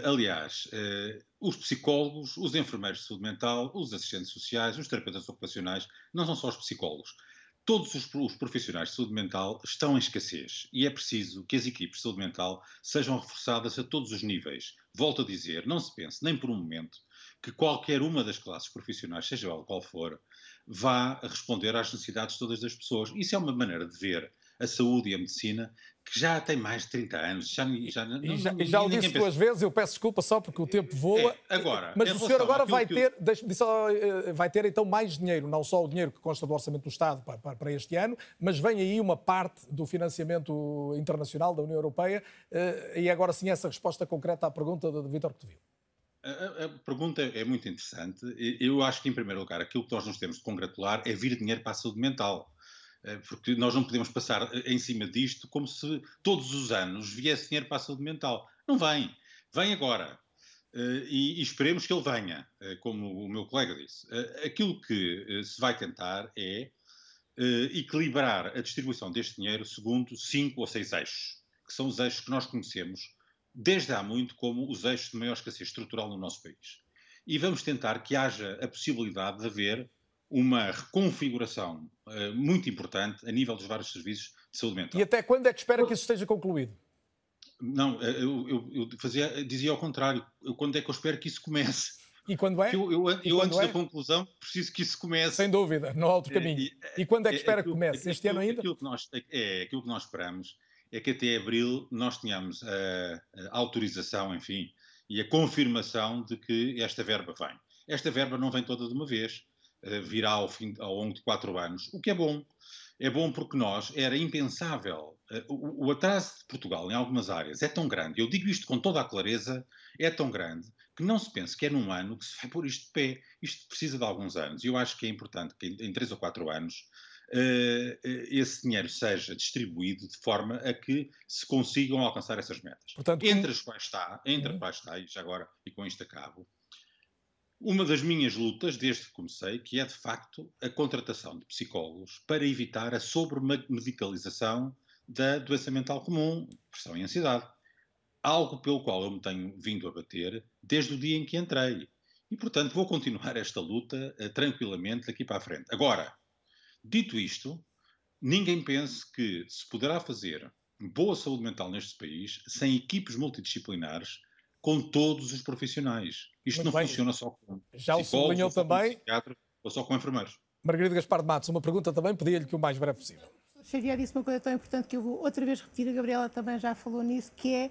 aliás, uh, os psicólogos, os enfermeiros de saúde mental, os assistentes sociais, os terapeutas ocupacionais, não são só os psicólogos. Todos os, os, profissionais de saúde mental estão em escassez e é preciso que as equipes de saúde mental sejam reforçadas a todos os níveis. Volto a dizer, não se pense nem por um momento que qualquer uma das classes profissionais, seja qual for, vá responder às necessidades todas das pessoas. Isso é uma maneira de ver a saúde e a medicina, que já tem mais de 30 anos. Já, já, não, e já, já o disse duas vezes, eu peço desculpa só porque o tempo voa. É, agora, mas o senhor agora vai ter, eu... deixe só, eh, vai ter então mais dinheiro, não só o dinheiro que consta do Orçamento do Estado para, para, este ano, mas vem aí uma parte do financiamento internacional da União Europeia. Eh, e agora sim, essa resposta concreta à pergunta de Vítor Cotovio. A, a, pergunta é muito interessante. Eu acho que, em primeiro lugar, aquilo que nós nos temos de congratular é vir dinheiro para a saúde mental. Eh, porque nós não podemos passar eh, em cima disto como se todos os anos viesse dinheiro para a saúde mental. Não vem. Vem agora. Eh, e, esperemos que ele venha, como o meu colega disse. Aquilo que se vai tentar é equilibrar a distribuição deste dinheiro segundo cinco ou seis eixos, que são os eixos que nós conhecemos desde há muito como os eixos de maior escassez estrutural no nosso país. E vamos tentar que haja a possibilidade de haver uma reconfiguração uh, muito importante a nível dos vários serviços de saúde mental. E até quando é que espera que isso esteja concluído? Não, eu, eu, eu fazia, dizia ao contrário. Eu, quando é que eu espero que isso comece? E quando é? Eu, eu, antes é? da conclusão preciso que isso comece. Sem dúvida, no outro caminho. E, e quando é que espera que comece? Este aquilo, ano ainda? Aquilo que, nós, é, aquilo que nós esperamos é que até abril nós tenhamos a, a autorização, enfim, e a confirmação de que esta verba vem. Esta verba não vem toda de uma vez, virá ao, fim, ao longo de quatro anos, o que é bom. É bom porque nós, era impensável, o, o atraso de Portugal em algumas áreas é tão grande, eu digo isto com toda a clareza, é tão grande, que não se pense que é num ano que se vai pôr isto de pé. Isto precisa de alguns anos. E eu acho que é importante que em três ou quatro anos uh, esse dinheiro seja distribuído de forma a que se consigam alcançar essas metas. Portanto, entre as quais está, entre as quais está, e já agora, e com isto acabo, uma das minhas lutas, desde que comecei, que é de facto a contratação de psicólogos para evitar a sobremedicalização da doença mental comum, pressão e ansiedade algo pelo qual eu me tenho vindo a bater desde o dia em que entrei. E, portanto, vou continuar esta luta uh, tranquilamente daqui para a frente. Agora, dito isto, ninguém pense que se poderá fazer boa saúde mental neste país sem equipes multidisciplinares com todos os profissionais. Isto Muito não bem. funciona só com Já o sublinhou também. ou só com enfermeiros. Margarida Gaspar de Matos, uma pergunta também, pedia-lhe que o mais breve possível. Xavier disse uma coisa tão importante que eu vou outra vez repetir, a Gabriela também já falou nisso, que é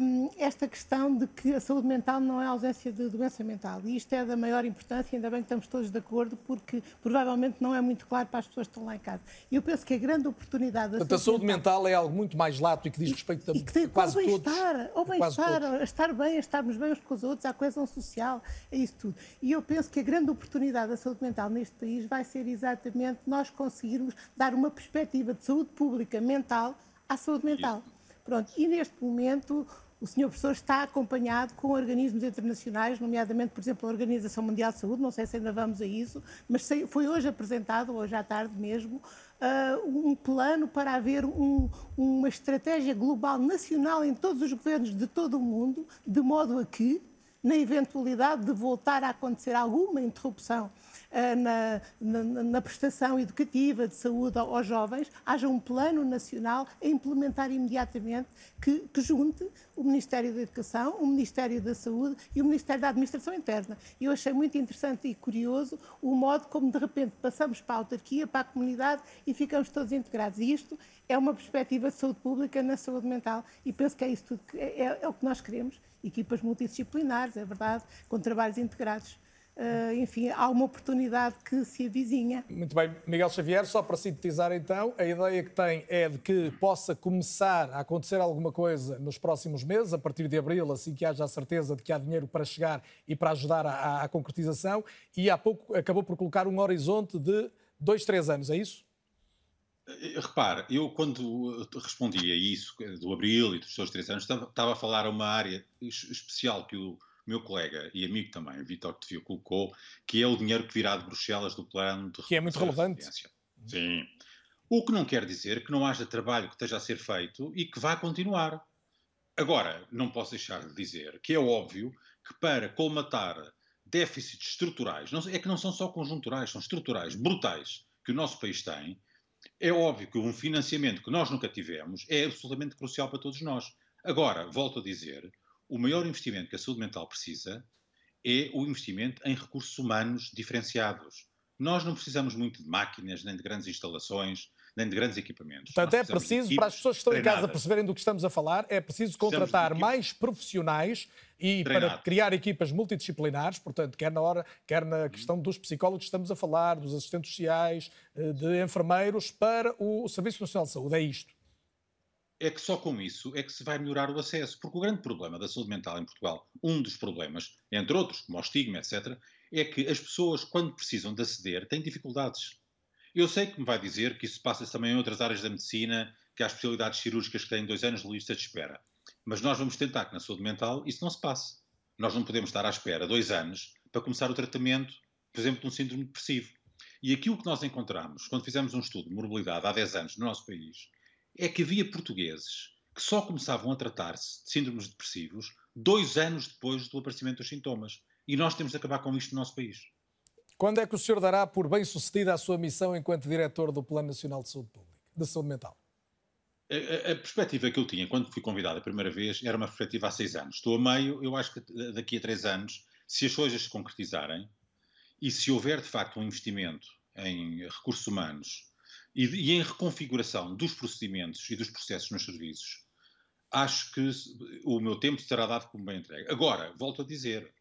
um, esta questão de que a saúde mental não é ausência de doença mental. E isto é da maior importância, ainda bem que estamos todos de acordo, porque provavelmente não é muito claro para as pessoas que estão lá em casa. E eu penso que a grande oportunidade da Portanto, saúde a saúde mental, mental, é algo muito mais lato e que diz respeito a, e que tem, quase ao todos. Ao bem-estar, a estar bem, a estarmos bem uns com os outros, à coesão social, é isso tudo. E eu penso que a grande oportunidade da saúde mental neste país vai ser exatamente nós conseguirmos dar uma perspectiva de saúde pública mental à saúde mental. Pronto, e neste momento o senhor professor está acompanhado com organismos internacionais, nomeadamente, por exemplo, a Organização Mundial de Saúde, não sei se ainda vamos a isso, mas foi hoje apresentado, hoje à tarde mesmo, uh, um plano para haver um, uma estratégia global nacional em todos os governos de todo o mundo, de modo a que, na eventualidade de voltar a acontecer alguma interrupção na, na, na, prestação educativa de saúde aos jovens, haja um plano nacional a implementar imediatamente que, que, junte o Ministério da Educação, o Ministério da Saúde e o Ministério da Administração Interna. Eu achei muito interessante e curioso o modo como, de repente, passamos para a autarquia, para a comunidade e ficamos todos integrados. E isto é uma perspectiva de saúde pública na saúde mental e penso que é isso tudo, que é, é o que nós queremos. Equipas multidisciplinares, é verdade, com trabalhos integrados. Uh, enfim, há uma oportunidade que se avizinha. Muito bem, Miguel Xavier, só para sintetizar então, a ideia que tem é de que possa começar a acontecer alguma coisa nos próximos meses, a partir de abril, assim que haja a certeza de que há dinheiro para chegar e para ajudar à, à concretização, e há pouco acabou por colocar um horizonte de dois, três anos, é isso? Eh, repare, eu quando respondi a isso, do abril e dos seus três anos, estava, estava a falar a uma área especial que o meu colega e amigo também, Vitor Tefio, colocou, que é o dinheiro que virá de Bruxelas do plano de Que é muito relevante. Sim. O que não quer dizer que não haja trabalho que esteja a ser feito e que vá continuar. Agora, não posso deixar de dizer que é óbvio que para colmatar déficits estruturais, não, é que não são só conjunturais, são estruturais, brutais, que o nosso país tem, é óbvio que um financiamento que nós nunca tivemos é absolutamente crucial para todos nós. Agora, volto a dizer, o maior investimento que a saúde mental precisa é o investimento em recursos humanos diferenciados. Nós não precisamos muito de máquinas, nem de grandes instalações, nem de grandes equipamentos. Portanto, é preciso, para as pessoas que estão treinadas. em casa perceberem do que estamos a falar, é preciso contratar mais profissionais e Treinado. para criar equipas multidisciplinares, portanto, quer na hora, quer na questão dos psicólogos que estamos a falar, dos assistentes sociais, eh, de enfermeiros, para o Serviço Nacional de Saúde. É isto é que só com isso é que se vai melhorar o acesso. Porque o grande problema da saúde mental em Portugal, um dos problemas, entre outros, como o estigma, etc., é que as pessoas, quando precisam de aceder, têm dificuldades. Eu sei que me vai dizer que isso passa-se também em outras áreas da medicina, que há especialidades cirúrgicas que têm dois anos de lista de espera. Mas nós vamos tentar que na saúde mental isso não se passe. Nós não podemos estar à espera dois anos para começar o tratamento, por exemplo, de um síndrome depressivo. E aquilo que nós encontramos, quando fizemos um estudo de morbilidade há 10 anos no nosso país, é que havia portugueses que só começavam a tratar-se de síndromes depressivos dois anos depois do aparecimento dos sintomas. E nós temos de acabar com isto no nosso país. Quando é que o senhor dará por bem-sucedida a sua missão enquanto diretor do Plano Nacional de Saúde Pública, de Saúde Mental? A, a, perspectiva que eu tinha quando fui convidado a primeira vez era uma perspectiva há seis anos. Estou a meio, eu acho que daqui a três anos, se as coisas se concretizarem e se houver de facto um investimento em recursos humanos e, e em reconfiguração dos procedimentos e dos processos nos serviços, acho que o meu tempo será dado como bem entregue. Agora, volto a dizer,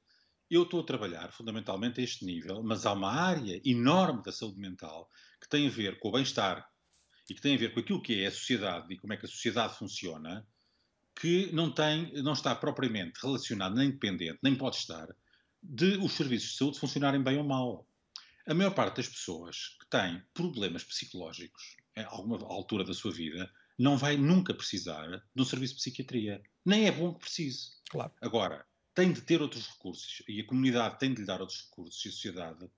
eu estou a trabalhar fundamentalmente a este nível, mas há uma área enorme da saúde mental que tem a ver com o bem-estar e que tem a ver com aquilo que é a sociedade e como é que a sociedade funciona, que não tem, não está propriamente relacionado, nem dependente, nem pode estar, de os serviços de saúde funcionarem bem ou mal. A maior parte das pessoas que têm problemas psicológicos a alguma altura da sua vida não vai nunca precisar de um serviço de psiquiatria. Nem é bom que precise. Claro. Agora, tem de ter outros recursos e a comunidade tem de lhe dar outros recursos e a sociedade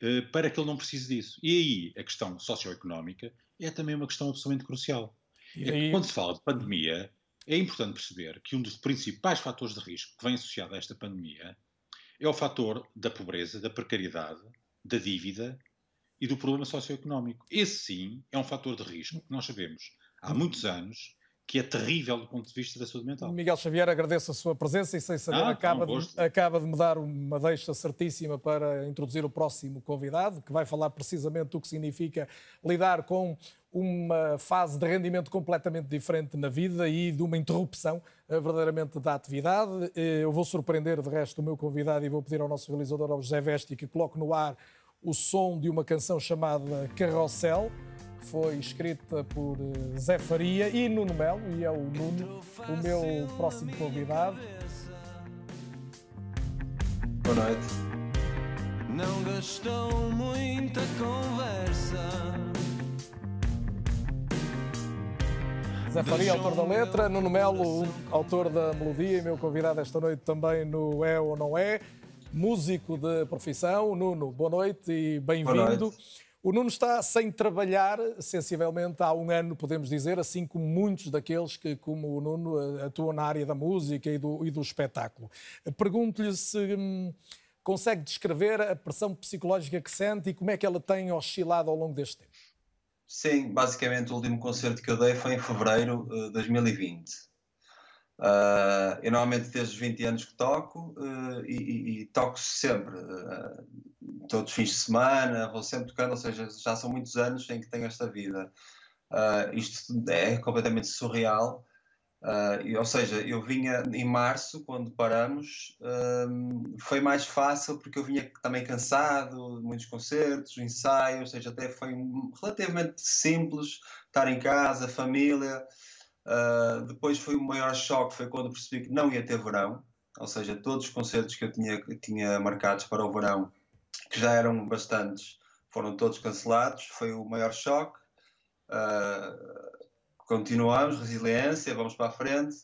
eh, para que ele não precise disso. E aí a questão socioeconómica é também uma questão absolutamente crucial. E aí... Quando se fala de pandemia, é importante perceber que um dos principais fatores de risco que vem associado a esta pandemia é o fator da pobreza, da precariedade, da dívida e do problema socioeconómico. Esse sim é um fator de risco que nós sabemos há muitos anos que é terrível do ponto de vista da saúde mental. Miguel Xavier, agradeço a sua presença e sem saber, ah, acaba, de, acaba de me dar uma deixa certíssima para introduzir o próximo convidado, que vai falar precisamente do que significa lidar com uma fase de rendimento completamente diferente na vida e de uma interrupção eh, verdadeiramente da atividade. Eh, eu vou surpreender de resto o meu convidado e vou pedir ao nosso realizador, ao José Vesti, que coloque no ar o som de uma canção chamada Carrossel foi escrita por eh, Zé Faria e Nuno Melo, e é o Nuno, o meu próximo convidado. Boa noite. Não gastou muita conversa. Zé Faria, autor da letra, Nuno Melo, autor da melodia, e meu convidado esta noite também no É ou Não É, músico de profissão. Nuno, boa noite e bem-vindo. O Nuno está sem trabalhar, sensivelmente, há um ano, podemos dizer, assim como muitos daqueles que, como o Nuno, atuam na área da música e do, e do espetáculo. Pergunto-lhe se hum, consegue descrever a pressão psicológica que sente e como é que ela tem oscilado ao longo deste tempo. Sim, basicamente o último concerto que eu dei foi em fevereiro de 2020. Uh, eu normalmente desde os 20 anos que toco uh, e, e, toco sempre, uh, todos os fins de semana, vou sempre tocando, ou seja, já são muitos anos em que tenho esta vida. isto é completamente surreal, e, ou seja, eu vinha em março, quando paramos, foi mais fácil porque eu vinha também cansado, muitos concertos, ensaios, ou seja, até foi relativamente simples estar em casa, família. Uh, depois foi o maior choque, foi quando percebi que não ia ter verão, ou seja, todos os concertos que eu tinha, tinha marcados para o verão, que já eram bastantes, foram todos cancelados, foi o maior choque. Uh, continuamos, resiliência, vamos para a frente.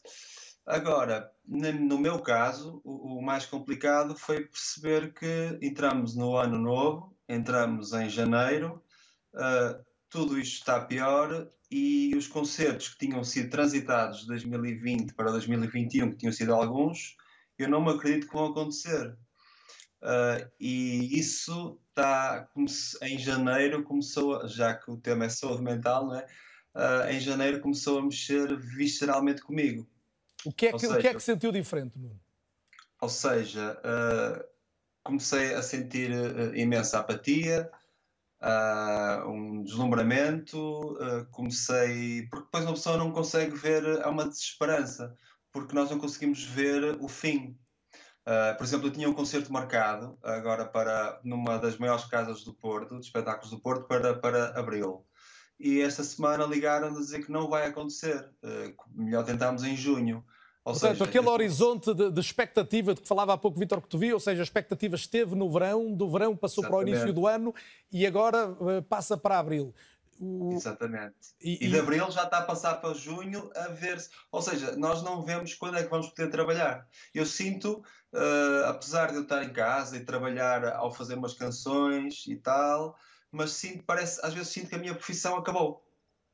Agora, no meu caso, o, o mais complicado foi perceber que entramos no ano novo, entramos em janeiro, uh, tudo isto está pior e os concertos que tinham sido transitados de 2020 para 2021, que tinham sido alguns, eu não me acredito que vão acontecer. Uh, e isso está em janeiro começou, já que o tema é saúde mental, não é? Uh, em janeiro começou a mexer visceralmente comigo. O que é que, seja, o que, é que sentiu diferente, Nuno? Ou seja, uh, comecei a sentir imensa apatia, uh, um deslumbramento, uh, comecei. Porque depois uma pessoa não consegue ver, há uma desesperança, porque nós não conseguimos ver o fim. Uh, por exemplo, eu tinha um concerto marcado agora para numa das maiores casas do Porto, de espetáculos do Porto, para, para abril. E esta semana ligaram a dizer que não vai acontecer, melhor tentarmos em junho. Ou Portanto, seja, aquele horizonte de, de, expectativa de que falava há pouco Vítor Cotovia, ou seja, a expectativa esteve no verão, do verão passou Exatamente. para o início do ano e agora uh, passa para abril. O... Exatamente. E, e, de abril já está a passar para junho a ver-se. Ou seja, nós não vemos quando é que vamos poder trabalhar. Eu sinto, uh, apesar de eu estar em casa e trabalhar ao fazer umas canções e tal, mas sinto, parece, às vezes sinto que a minha profissão acabou.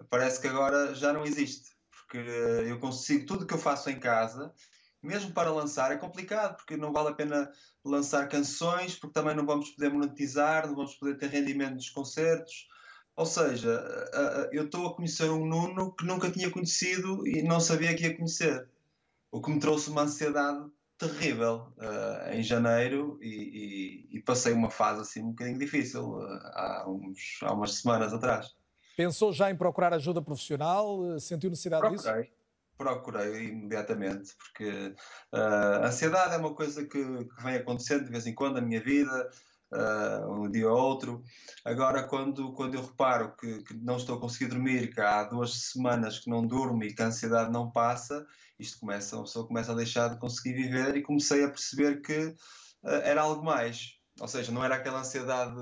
Parece que agora já não existe porque eu consigo, tudo que eu faço em casa, mesmo para lançar, é complicado, porque não vale a pena lançar canções, porque também não vamos poder monetizar, não vamos poder ter rendimento dos concertos. Ou seja, eu estou a conhecer um Nuno que nunca tinha conhecido e não sabia que ia conhecer. O que me trouxe uma ansiedade terrível uh, em janeiro e, e, e, passei uma fase assim um bocadinho difícil uh, há, uns, há umas semanas atrás. Pensou já em procurar ajuda profissional? Sentiu necessidade disso? Procurei imediatamente, porque uh, a ansiedade é uma coisa que, que, vem acontecendo de vez em quando na minha vida, um dia ou outro. Agora, quando, quando eu reparo que, que não estou a conseguir dormir, que há duas semanas que não durmo e que a ansiedade não passa, isto começa, uma pessoa começa a deixar de conseguir viver e comecei a perceber que uh, era algo mais. Ou seja, não era aquela ansiedade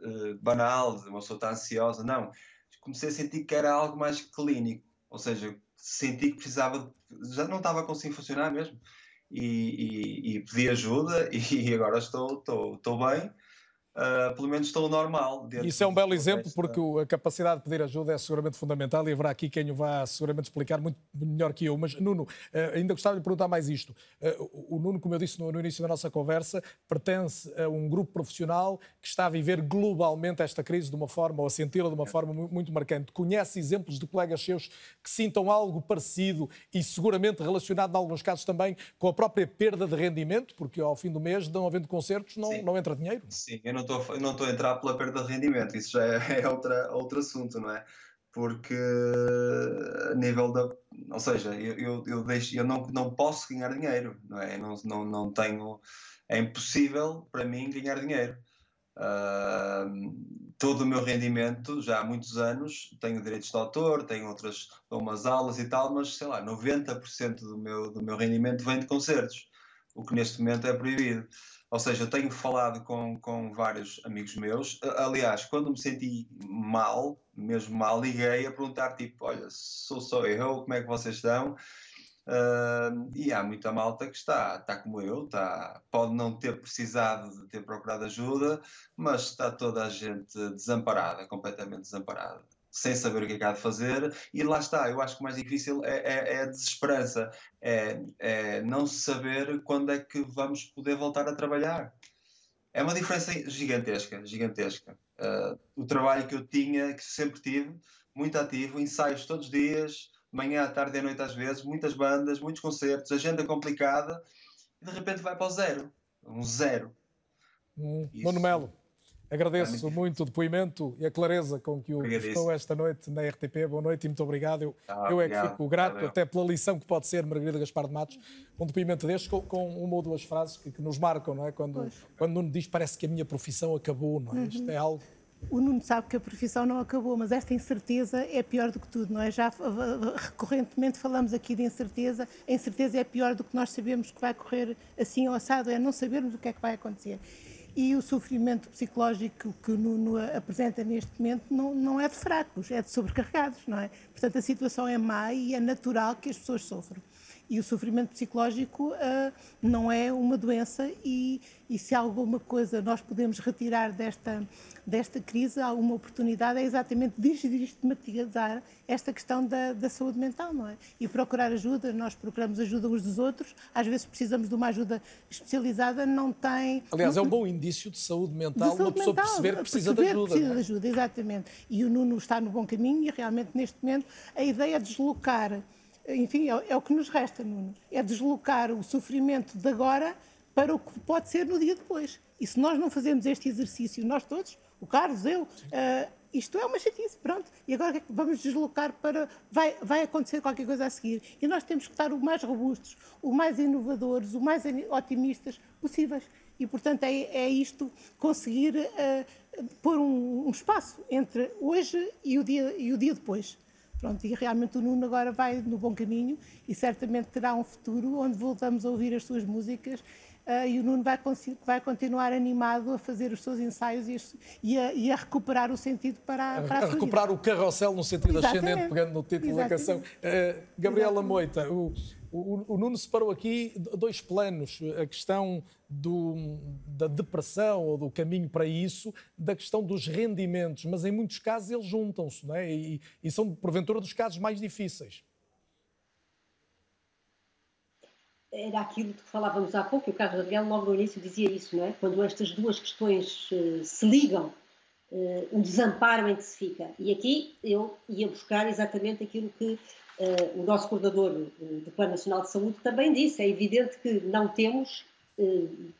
uh, banal de uma pessoa estar ansiosa, não. Comecei a sentir que era algo mais clínico, ou seja, senti que precisava, de, já não estava conseguindo funcionar mesmo. E, e, e pedi ajuda [laughs] e agora estou, estou, estou bem uh, pelo menos estou normal. Isso é um belo exemplo porque a capacidade de pedir ajuda é seguramente fundamental e haverá aqui quem o vá seguramente explicar muito melhor que eu. Mas, Nuno, uh, ainda gostava de perguntar mais isto. Uh, o Nuno, como eu disse no, no, início da nossa conversa, pertence a um grupo profissional que está a viver globalmente esta crise de uma forma, ou a senti-la de uma forma muito marcante. Conhece exemplos de colegas seus que sintam algo parecido e seguramente relacionado, em alguns casos, também com a própria perda de rendimento, porque ao fim do mês, não havendo concertos, não, não entra dinheiro? Sim, eu não estou não estou a entrar pela perda de rendimento, isso já é, [laughs] é outra, outro assunto, não é? Porque a nível da. Ou seja, eu, eu, eu, deixo, eu não, não posso ganhar dinheiro, não é? não, não, não tenho. É impossível para mim ganhar dinheiro. Uh, todo o meu rendimento, já há muitos anos, tenho direitos de autor, tenho outras, umas aulas e tal, mas sei lá, 90% do meu, do meu rendimento vem de concertos, o que neste momento é proibido. Ou seja, eu tenho falado com, com vários amigos meus. Aliás, quando me senti mal, mesmo mal, liguei a perguntar: tipo, olha, sou só eu, como é que vocês estão? Uh, e há muita malta que está, está como eu, está, pode não ter precisado de ter procurado ajuda, mas está toda a gente desamparada, completamente desamparada sem saber o que é que há de fazer, e lá está, eu acho que o mais difícil é, é, é a desesperança, é, é, não saber quando é que vamos poder voltar a trabalhar. É uma diferença gigantesca, gigantesca. Uh, o trabalho que eu tinha, que sempre tive, muito ativo, ensaios todos os dias, manhã, à tarde e à noite às vezes, muitas bandas, muitos concertos, agenda complicada, e de repente vai para o zero, um zero. Hum, Nuno Melo. Agradeço muito o depoimento e a clareza com que o estou esta noite na RTP. Boa noite e muito obrigado. Eu, ah, eu é que fico grato Valeu. até pela lição que pode ser Margarida Gaspar de Matos, um depoimento deste com, com uma ou duas frases que, que nos marcam, não é? Quando, quando Nuno diz parece que a minha profissão acabou, não é? Uhum. Isto é algo o Nuno sabe que a profissão não acabou, mas esta incerteza é pior do que tudo, não é? Já recorrentemente falamos aqui de incerteza. A incerteza é pior do que nós sabemos que vai correr assim ou assado, é não sabermos o que é que vai acontecer e o sofrimento psicológico que o Nuno apresenta neste momento não, não é de fracos, é de sobrecarregados, não é? Portanto, a situação é má e é natural que as pessoas sofram. E o sofrimento psicológico uh, não é uma doença e, e se alguma coisa nós podemos retirar desta, desta crise, alguma oportunidade, é exatamente desestigmatizar esta questão da, da, saúde mental, não é? E procurar ajuda, nós procuramos ajuda uns dos outros, às vezes precisamos de uma ajuda especializada, não tem... Aliás, é um bom indício de saúde mental, de saúde uma pessoa mental, perceber que precisa perceber de ajuda. precisa é? de ajuda, exatamente. E o Nuno está no bom caminho e realmente neste momento a ideia é deslocar, enfim, é, é o que nos resta, Nuno, é deslocar o sofrimento de agora para o que pode ser no dia depois. E se nós não fazemos este exercício, nós todos, o Carlos, eu, uh, isto é uma chatice, pronto. E agora é vamos deslocar para. Vai, vai acontecer qualquer coisa a seguir. E nós temos que estar o mais robustos, o mais inovadores, o mais otimistas possíveis. E, portanto, é, é isto, conseguir uh, pôr um, um, espaço entre hoje e o dia, e o dia depois. Pronto, e realmente o Nuno agora vai no bom caminho e certamente terá um futuro onde voltamos a ouvir as suas músicas uh, e o Nuno vai, vai, continuar animado a fazer os seus ensaios e, e, a, e a, recuperar o sentido para, para a, a recuperar o carrossel no sentido Exatamente. ascendente, pegando no título Exatamente. da canção. Uh, Gabriela Exatamente. Moita, o, o, o, Nuno separou aqui dois planos: a questão do, da depressão ou do caminho para isso, da questão dos rendimentos, mas em muitos casos eles juntam-se, não é? E, e são, porventura, dos casos mais difíceis. era aquilo que falávamos há pouco, e o Carlos Adriano logo no início dizia isso, não é? Quando estas duas questões uh, se ligam, uh, um desamparo em que se fica. E aqui eu ia buscar exatamente aquilo que o nosso coordenador do Plano Nacional de Saúde também disse. É evidente que não temos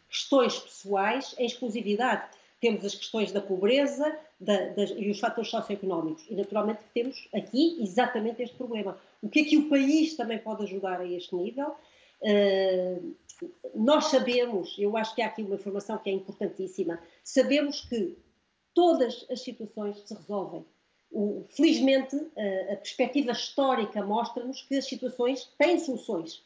questões pessoais em exclusividade. Temos as questões da pobreza da, das, e os fatores socioeconómicos. E naturalmente temos aqui exatamente este problema. O que é que o país também pode ajudar a este nível? Uh, nós sabemos, eu acho que há aqui uma informação que é importantíssima, sabemos que todas as situações se resolvem. O, felizmente, a, a perspectiva histórica mostra-nos que as situações têm soluções,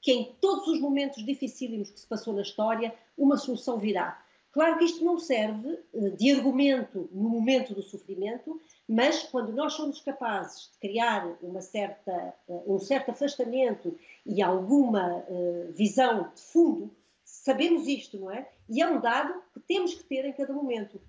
que em todos os momentos dificílimos que se passou na história, uma solução virá. Claro que isto não serve uh, de argumento no momento do sofrimento, mas quando nós somos capazes de criar uma certa, uh, um certo afastamento e alguma uh, visão de fundo, sabemos isto, não é? E é um dado que temos que ter em cada momento,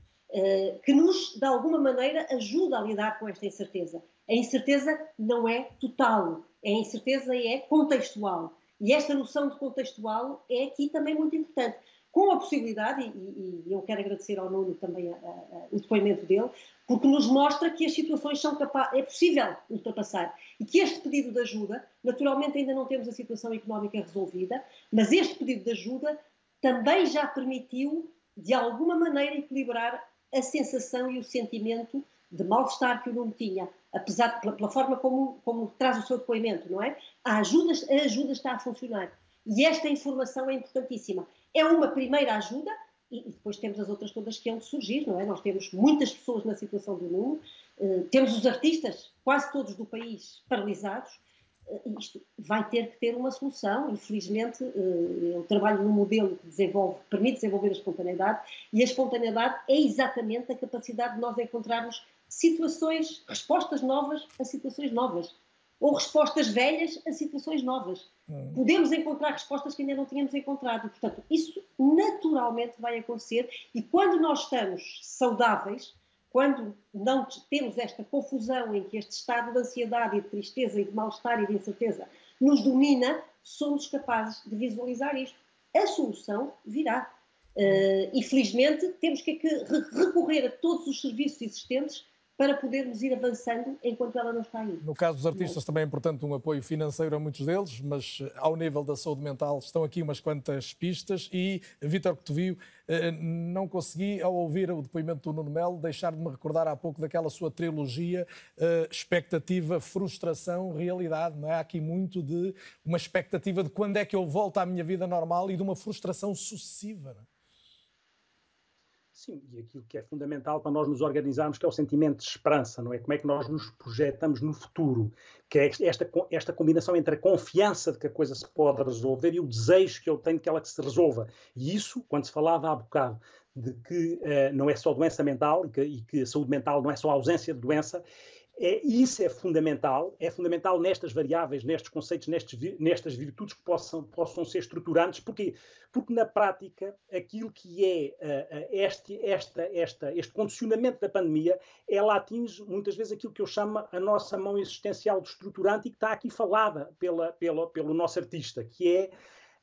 que nos, de alguma maneira, ajuda a lidar com esta incerteza. A incerteza não é total, a incerteza é contextual. E esta noção de contextual é aqui também muito importante com a possibilidade, e, e, eu quero agradecer ao Nuno também a, a, a, o depoimento dele, porque nos mostra que as situações são capazes, é possível ultrapassar e que este pedido de ajuda, naturalmente ainda não temos a situação económica resolvida, mas este pedido de ajuda também já permitiu, de alguma maneira, equilibrar a sensação e o sentimento de mal-estar que o Nuno tinha, apesar pela, pela forma como, como, traz o seu depoimento, não é? A ajuda, a ajuda está a funcionar. E esta informação é importantíssima é uma primeira ajuda e, depois temos as outras todas que hão de surgir, não é? Nós temos muitas pessoas na situação do Nuno, uh, temos os artistas, quase todos do país, paralisados. Isto vai ter que ter uma solução. Infelizmente, uh, eu trabalho num modelo que desenvolve, permite desenvolver a espontaneidade e a espontaneidade é exatamente a capacidade de nós encontrarmos situações, respostas novas a situações novas ou respostas velhas a situações novas. Hum. Podemos encontrar respostas que ainda não tínhamos encontrado. Portanto, isso naturalmente vai acontecer e quando nós estamos saudáveis, quando não temos esta confusão em que este estado de ansiedade e de tristeza e de mal-estar e de incerteza nos domina, somos capazes de visualizar isto. A solução virá. Uh, e felizmente temos que recorrer a todos os serviços existentes para podermos ir avançando enquanto ela não está aí. No caso dos artistas também é importante um apoio financeiro a muitos deles, mas eh, ao nível da saúde mental estão aqui umas quantas pistas e, Vítor Cotovio, eh, não consegui, ao ouvir o depoimento do Nuno Melo, deixar de me recordar há pouco daquela sua trilogia eh, expectativa, frustração, realidade. Não é? Há aqui muito de uma expectativa de quando é que eu volto à minha vida normal e de uma frustração sucessiva. Não é? Sim, e aquilo que é fundamental para nós nos organizarmos, que é o sentimento de esperança, não é? Como é que nós nos projetamos no futuro, que é esta, esta combinação entre a confiança de que a coisa se pode resolver e o desejo que eu tenho que ela se resolva. E isso, quando se falava há bocado de que uh, não é só doença mental e que, e que a saúde mental não é só a ausência de doença, é, isso é fundamental, é fundamental nestas variáveis, nestes conceitos, nestes, nestas virtudes que possam, possam ser estruturantes. Porquê? Porque na prática, aquilo que é uh, uh, este, esta, esta, este condicionamento da pandemia, ela atinge muitas vezes aquilo que eu chamo a nossa mão existencial de estruturante e que está aqui falada pela, pela, pelo nosso artista, que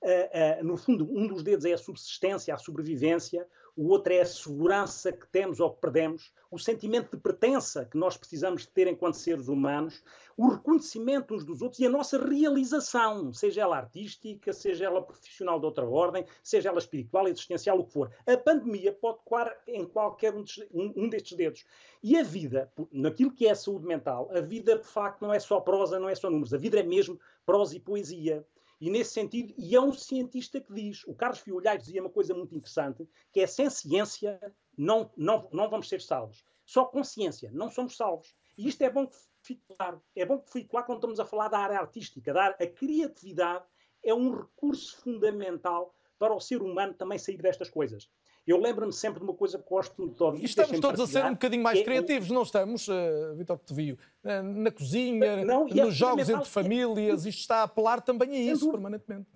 é, uh, no fundo, um dos dedos é a subsistência, a sobrevivência, o outro é a segurança que temos ou que perdemos, o sentimento de pertença que nós precisamos ter enquanto seres humanos, o reconhecimento uns dos outros e a nossa realização, seja ela artística, seja ela profissional de outra ordem, seja ela espiritual, existencial, o que for. A pandemia pode coar em qualquer um, destes dedos. E a vida, naquilo que é a saúde mental, a vida de facto não é só prosa, não é só números, a vida é mesmo prosa e poesia. E nesse sentido, e é um cientista que diz, o Carlos Fiolhais dizia uma coisa muito interessante, que é sem ciência não, não, não vamos ser salvos. Só com ciência não somos salvos. E isto é bom que fique claro. É bom que fique claro quando estamos a falar da área artística. Da área, a criatividade é um recurso fundamental para o ser humano também sair destas coisas. Eu lembro-me sempre de uma coisa que gosto de ouvir. E estamos todos a ser um bocadinho mais é, criativos, não estamos, uh, Vitor Cotovio? Uh, na cozinha, não, nos é jogos entre famílias, isto está a apelar também a isso permanentemente.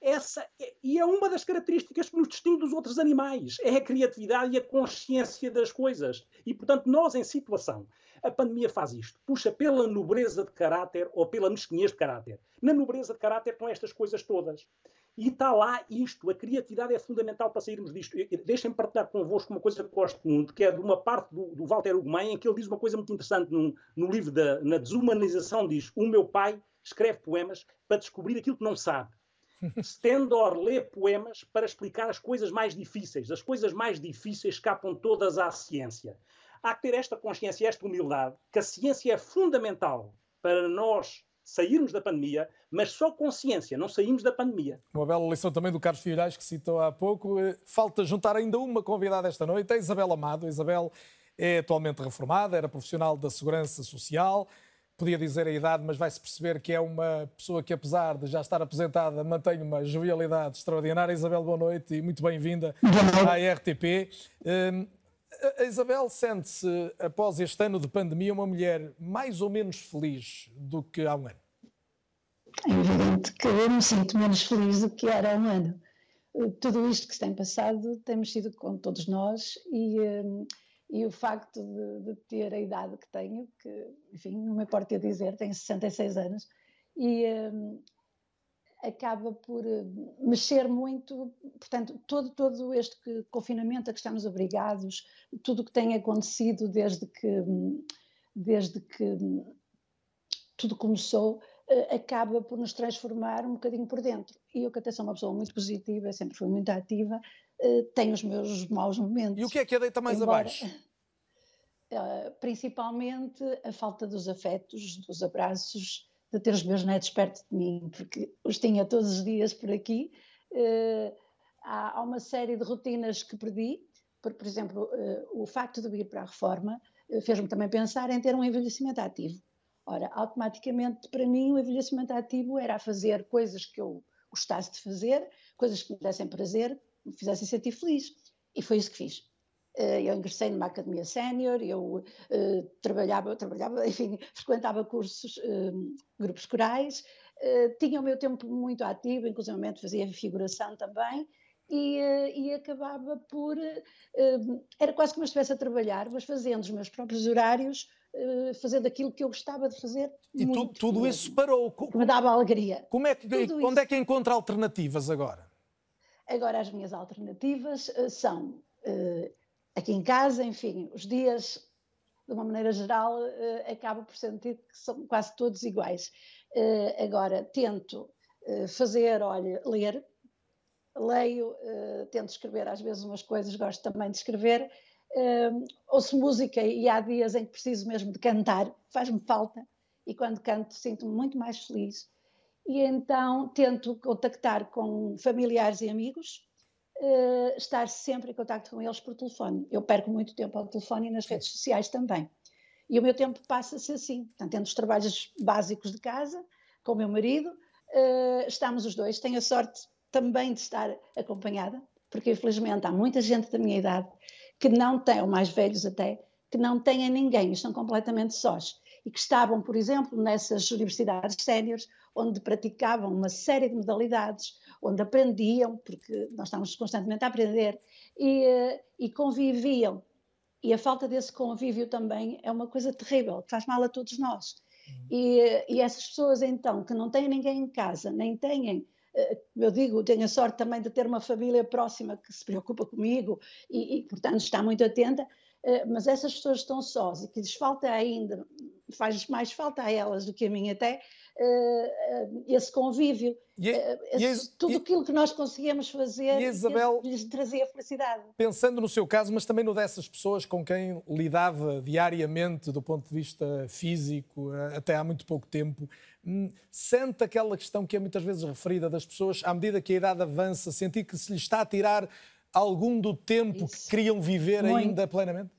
Essa é, e é uma das características que nos distingue dos outros animais, é a criatividade e a consciência das coisas. E, portanto, nós em situação, a pandemia faz isto, puxa pela nobreza de caráter ou pela mesquinhez de caráter. Na nobreza de caráter estão estas coisas todas. E está lá isto, a criatividade é fundamental para sairmos disto. Deixem-me partilhar convosco uma coisa que gosto muito, que é de uma parte do, do Walter Ugumem, em que ele diz uma coisa muito interessante no livro da na Desumanização, diz, o meu pai escreve poemas para descobrir aquilo que não sabe. Stendhal lê poemas para explicar as coisas mais difíceis. As coisas mais difíceis escapam todas à ciência. Há que ter esta consciência, esta humildade, que a ciência é fundamental para nós sairmos da pandemia, mas só com ciência, não saímos da pandemia. Uma bela lição também do Carlos Filhais, que citou há pouco. Eh, falta juntar ainda uma convidada esta noite, a Isabel Amado. A Isabel é atualmente reformada, era profissional da Segurança Social, podia dizer a idade, mas vai-se perceber que é uma pessoa que, apesar de já estar aposentada, mantém uma jovialidade extraordinária. Isabel, boa noite e muito bem-vinda à RTP. Hum, a Isabel sente-se, após este ano de pandemia, uma mulher mais ou menos feliz do que há um ano? É evidente que eu me sinto menos feliz do que era há um ano. Tudo isto que se tem passado tem mexido com todos nós e, hum, e o facto de, de, ter a idade que tenho, que, enfim, não me importa dizer, tenho 66 anos, e um, acaba por eh, mexer muito, portanto, todo, todo este confinamento a que estamos obrigados, tudo o que tem acontecido desde que, hum, desde que hum, tudo começou, eh, acaba por nos transformar um bocadinho por dentro. E eu, que até sou uma pessoa muito positiva, sempre fui muito ativa, eh, tenho os meus maus momentos. E o que é que a deita mais Embora, abaixo? [laughs] Principalmente a falta dos afetos, dos abraços, de ter os meus netos perto de mim, porque os tinha todos os dias por aqui. Uh, há, há, uma série de rotinas que perdi, por, por exemplo, uh, o facto de ir para a reforma fez-me também pensar em ter um envelhecimento ativo. Ora, automaticamente, para mim, o envelhecimento ativo era fazer coisas que eu gostasse de fazer, coisas que me dessem prazer, me fizessem sentir feliz. E foi isso que fiz. Eh, eu ingressei numa academia sénior, eu uh, trabalhava, trabalhava, [laughs] enfim, frequentava cursos, uh, grupos corais, uh, tinha o meu tempo muito ativo, inclusive fazia figuração também, e, e acabava por. era quase como se estivesse a trabalhar, mas fazendo os meus próprios horários, fazendo aquilo que eu gostava de fazer. E tu, tudo isso parou. Que me dava alegria. Como é que, onde isso. é que encontra alternativas agora? Agora as minhas alternativas são aqui em casa, enfim, os dias, de uma maneira geral, uh, acabo por sentir que são quase todos iguais. Uh, agora, tento uh, fazer, olha, ler, leio, tento escrever às vezes umas coisas, gosto também de escrever, ouço música e há dias em que preciso mesmo de cantar, faz-me falta, e quando canto sinto-me muito mais feliz. E então tento contactar com familiares e amigos, uh, estar sempre em contato com eles por telefone. Eu perco muito tempo ao telefone e nas redes sociais também. E o meu tempo passa-se assim, portanto, entre os trabalhos básicos de casa, com o meu marido, uh, estamos os dois. Tenho a sorte também de estar acompanhada, porque infelizmente há muita gente da minha idade que não tem, ou mais velhos até, que não têm ninguém, estão completamente sós. E que estavam, por exemplo, nessas universidades séniores, onde praticavam uma série de modalidades, onde aprendiam, porque nós estamos constantemente a aprender, e, eh, e conviviam. E a falta desse convívio também é uma coisa terrível, que faz mal a todos nós. Uhum. E, e essas pessoas, então, que não têm ninguém em casa, nem têm eh, eu digo, tenho a sorte também de ter uma família próxima que se preocupa comigo e, e portanto, está muito atenta, eh, mas essas pessoas estão sós e que lhes falta ainda, faz mais falta a elas do que a mim até, uh, esse convívio, e, uh, esse, e, tudo e, aquilo que nós conseguíamos fazer e Isabel, lhes trazia felicidade. Pensando no seu caso, mas também no dessas pessoas com quem lidava diariamente do ponto de vista físico, até há muito pouco tempo, hum, sente aquela questão que é muitas vezes referida das pessoas, à medida que a idade avança, sentir que se lhe está a tirar algum do tempo Isso. que queriam viver muito. ainda plenamente?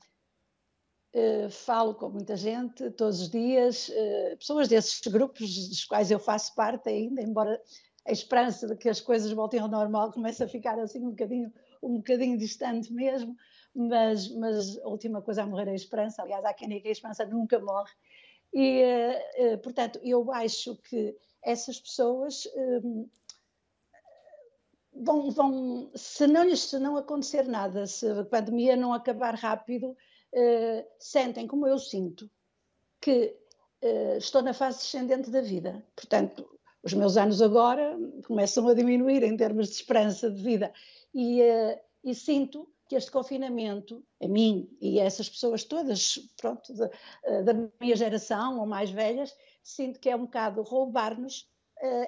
Uh, falo com muita gente todos os dias, uh, pessoas desses grupos dos quais eu faço parte ainda, embora a esperança de que as coisas voltem ao normal [laughs] comece a ficar assim um bocadinho, um bocadinho distante mesmo, mas, mas a última coisa a morrer é a esperança, aliás há quem diga que a esperança nunca morre, e uh, portanto eu acho que essas pessoas vão, vão, se não se não acontecer nada, se a pandemia não acabar rápido, uh, sentem, como eu sinto, que uh, estou na fase descendente da vida. Portanto, os meus anos agora começam a diminuir em termos de esperança de vida. E, uh, e sinto que este confinamento, a mim e a essas pessoas todas, pronto, de, da minha geração ou mais velhas, sinto que é um bocado roubar-nos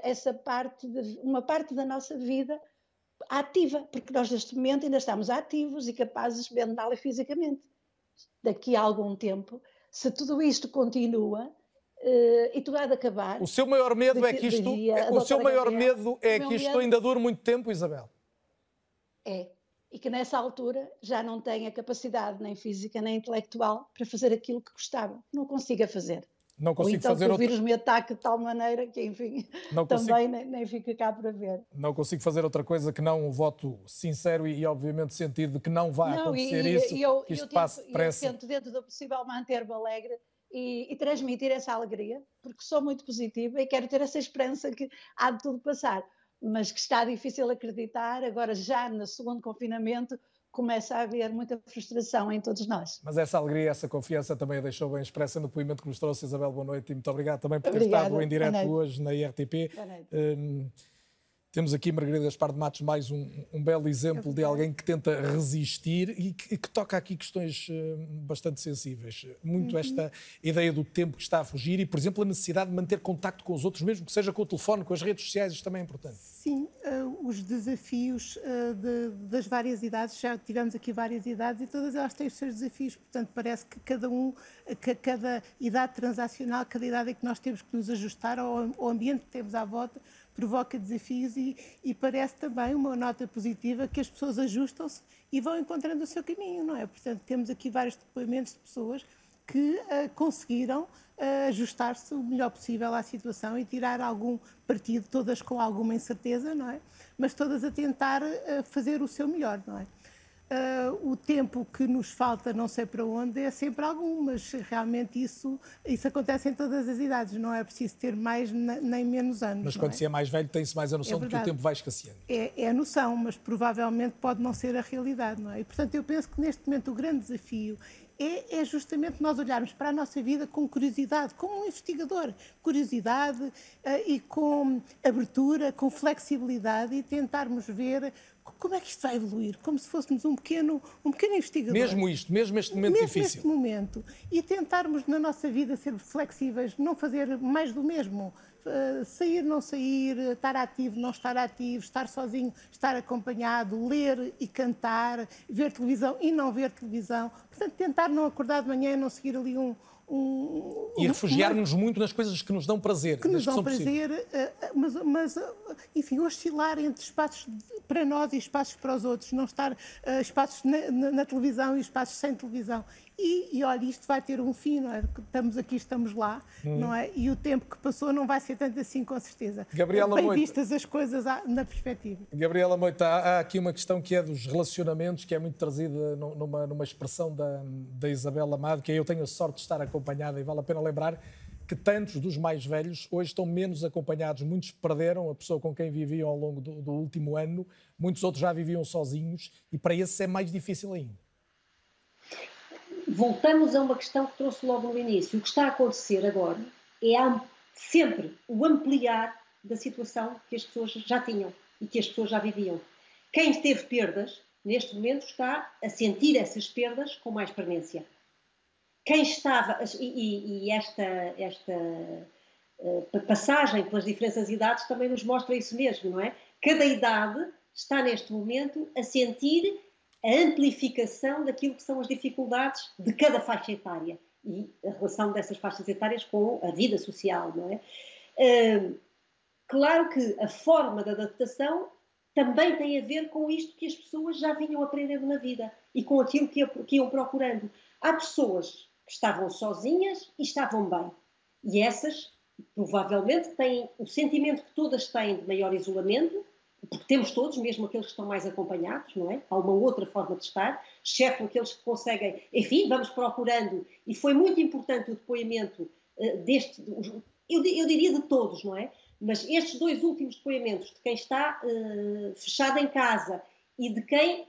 essa parte, de, uma parte da nossa vida ativa, porque nós neste momento ainda estamos ativos e capazes mental e fisicamente. Daqui a algum tempo, se tudo isto continua, Uh, e tudo há de acabar. O seu maior medo de, é que isto, o seu maior Gabriel, medo é que isto medo, ainda dure muito tempo, Isabel. É, e que nessa altura já não tenha capacidade nem física nem intelectual para fazer aquilo que gostava. Não consiga fazer. Não consigo Ou então fazer que o vírus me ataque de tal maneira que, enfim, não [laughs] também consigo... nem, nem fica cá para ver. Não consigo fazer outra coisa que não um voto sincero e, e obviamente, sentido de que não vai não, acontecer e, isso, e eu, que isto eu passe tento, depressa. Eu tento, dentro do possível, manter-me alegre e, e, transmitir essa alegria, porque sou muito positiva e quero ter essa esperança que há de tudo passar, mas que está difícil acreditar, agora já no segundo confinamento começa a haver muita frustração em todos nós. Mas essa alegria, essa confiança também a deixou bem expressa no depoimento que nos trouxe Isabel. Boa noite e muito obrigado também por ter Obrigada. estado em direto hoje na IRTP. Hum, temos aqui, Margarida Gaspar de Matos, mais um, um belo exemplo é de alguém que tenta resistir e que, que toca aqui questões uh, bastante sensíveis. Muito uhum. esta ideia do tempo que está a fugir e, por exemplo, a necessidade de manter contacto com os outros, mesmo que seja com o telefone, com as redes sociais, isto também é importante. Sim, uh, os desafios uh, de, das várias idades, já tivemos aqui várias idades e todas elas têm os seus desafios, portanto, parece que cada um, que cada idade transacional, cada idade em que nós temos que nos ajustar ao, ao ambiente que temos à volta, provoca desafios e, e, parece também uma nota positiva que as pessoas ajustam-se e vão encontrando o seu caminho, não é? Portanto, temos aqui vários depoimentos de pessoas que uh, conseguiram uh, ajustar-se o melhor possível à situação e tirar algum partido, todas com alguma incerteza, não é? Mas todas a tentar uh, fazer o seu melhor, não é? Uh, o tempo que nos falta, não sei para onde, é sempre algum, mas realmente isso, isso acontece em todas as idades, não é preciso ter mais nem menos anos. Mas quando é? se é mais velho, tem-se mais a noção é de que o tempo vai escasseando. É, é, a noção, mas provavelmente pode não ser a realidade, não é? E portanto eu penso que neste momento o grande desafio é, é, justamente nós olharmos para a nossa vida com curiosidade, como um investigador, curiosidade uh, e com abertura, com flexibilidade e tentarmos ver como é que isto vai evoluir? Como se fôssemos um pequeno, um pequeno investigador. Mesmo isto, mesmo este momento mesmo difícil. Mesmo neste momento. E tentarmos na nossa vida ser flexíveis, não fazer mais do mesmo. Uh, sair, não sair, estar ativo, não estar ativo, estar sozinho, estar acompanhado, ler e cantar, ver televisão e não ver televisão. Portanto, tentar não acordar de manhã e não seguir ali um, um, e refugiar-nos muito nas coisas que nos dão prazer. Que nos dão prazer, eh, eh, mas, mas, eh, enfim, oscilar entre espaços para nós e espaços para os outros, não estar uh, espaços na, na, na, televisão e espaços sem televisão. E, e olha, isto vai ter um fim, não é? Estamos aqui, estamos lá, hum. não é? E o tempo que passou não vai ser tanto assim, com certeza. Gabriela Bem Moita. vistas as coisas na perspectiva. Gabriela Moita, há aqui uma questão que é dos relacionamentos, que é muito trazida numa, numa expressão da, da Isabel Amado, que é eu tenho a sorte de estar acompanhada e vale a pena lembrar que tantos dos mais velhos hoje estão menos acompanhados. Muitos perderam a pessoa com quem viviam ao longo do, do último ano, muitos outros já viviam sozinhos e para esses é mais difícil ainda voltamos a uma questão que trouxe logo no início. O que está a acontecer agora é sempre o ampliar da situação que as pessoas já tinham e que as pessoas já viviam. Quem teve perdas, neste momento, está a sentir essas perdas com mais permanência. Quem estava, e, e esta, esta uh, passagem pelas diferentes idades também nos mostra isso mesmo, não é? Cada idade está neste momento a sentir a amplificação daquilo que são as dificuldades de cada faixa etária e a relação dessas faixas etárias com a vida social, não é? Claro que a forma de adaptação também tem a ver com isto que as pessoas já vinham aprendendo na vida e com aquilo que iam procurando. Há pessoas que estavam sozinhas e estavam bem. E essas, provavelmente, têm o sentimento que todas têm de maior isolamento, porque temos todos, mesmo aqueles que estão mais acompanhados, não é? Há uma outra forma de estar, exceto aqueles que conseguem, enfim, vamos procurando, e foi muito importante o depoimento uh, deste, eu, eu, diria de todos, não é? Mas estes dois últimos depoimentos, de quem está uh, fechado em casa e de quem,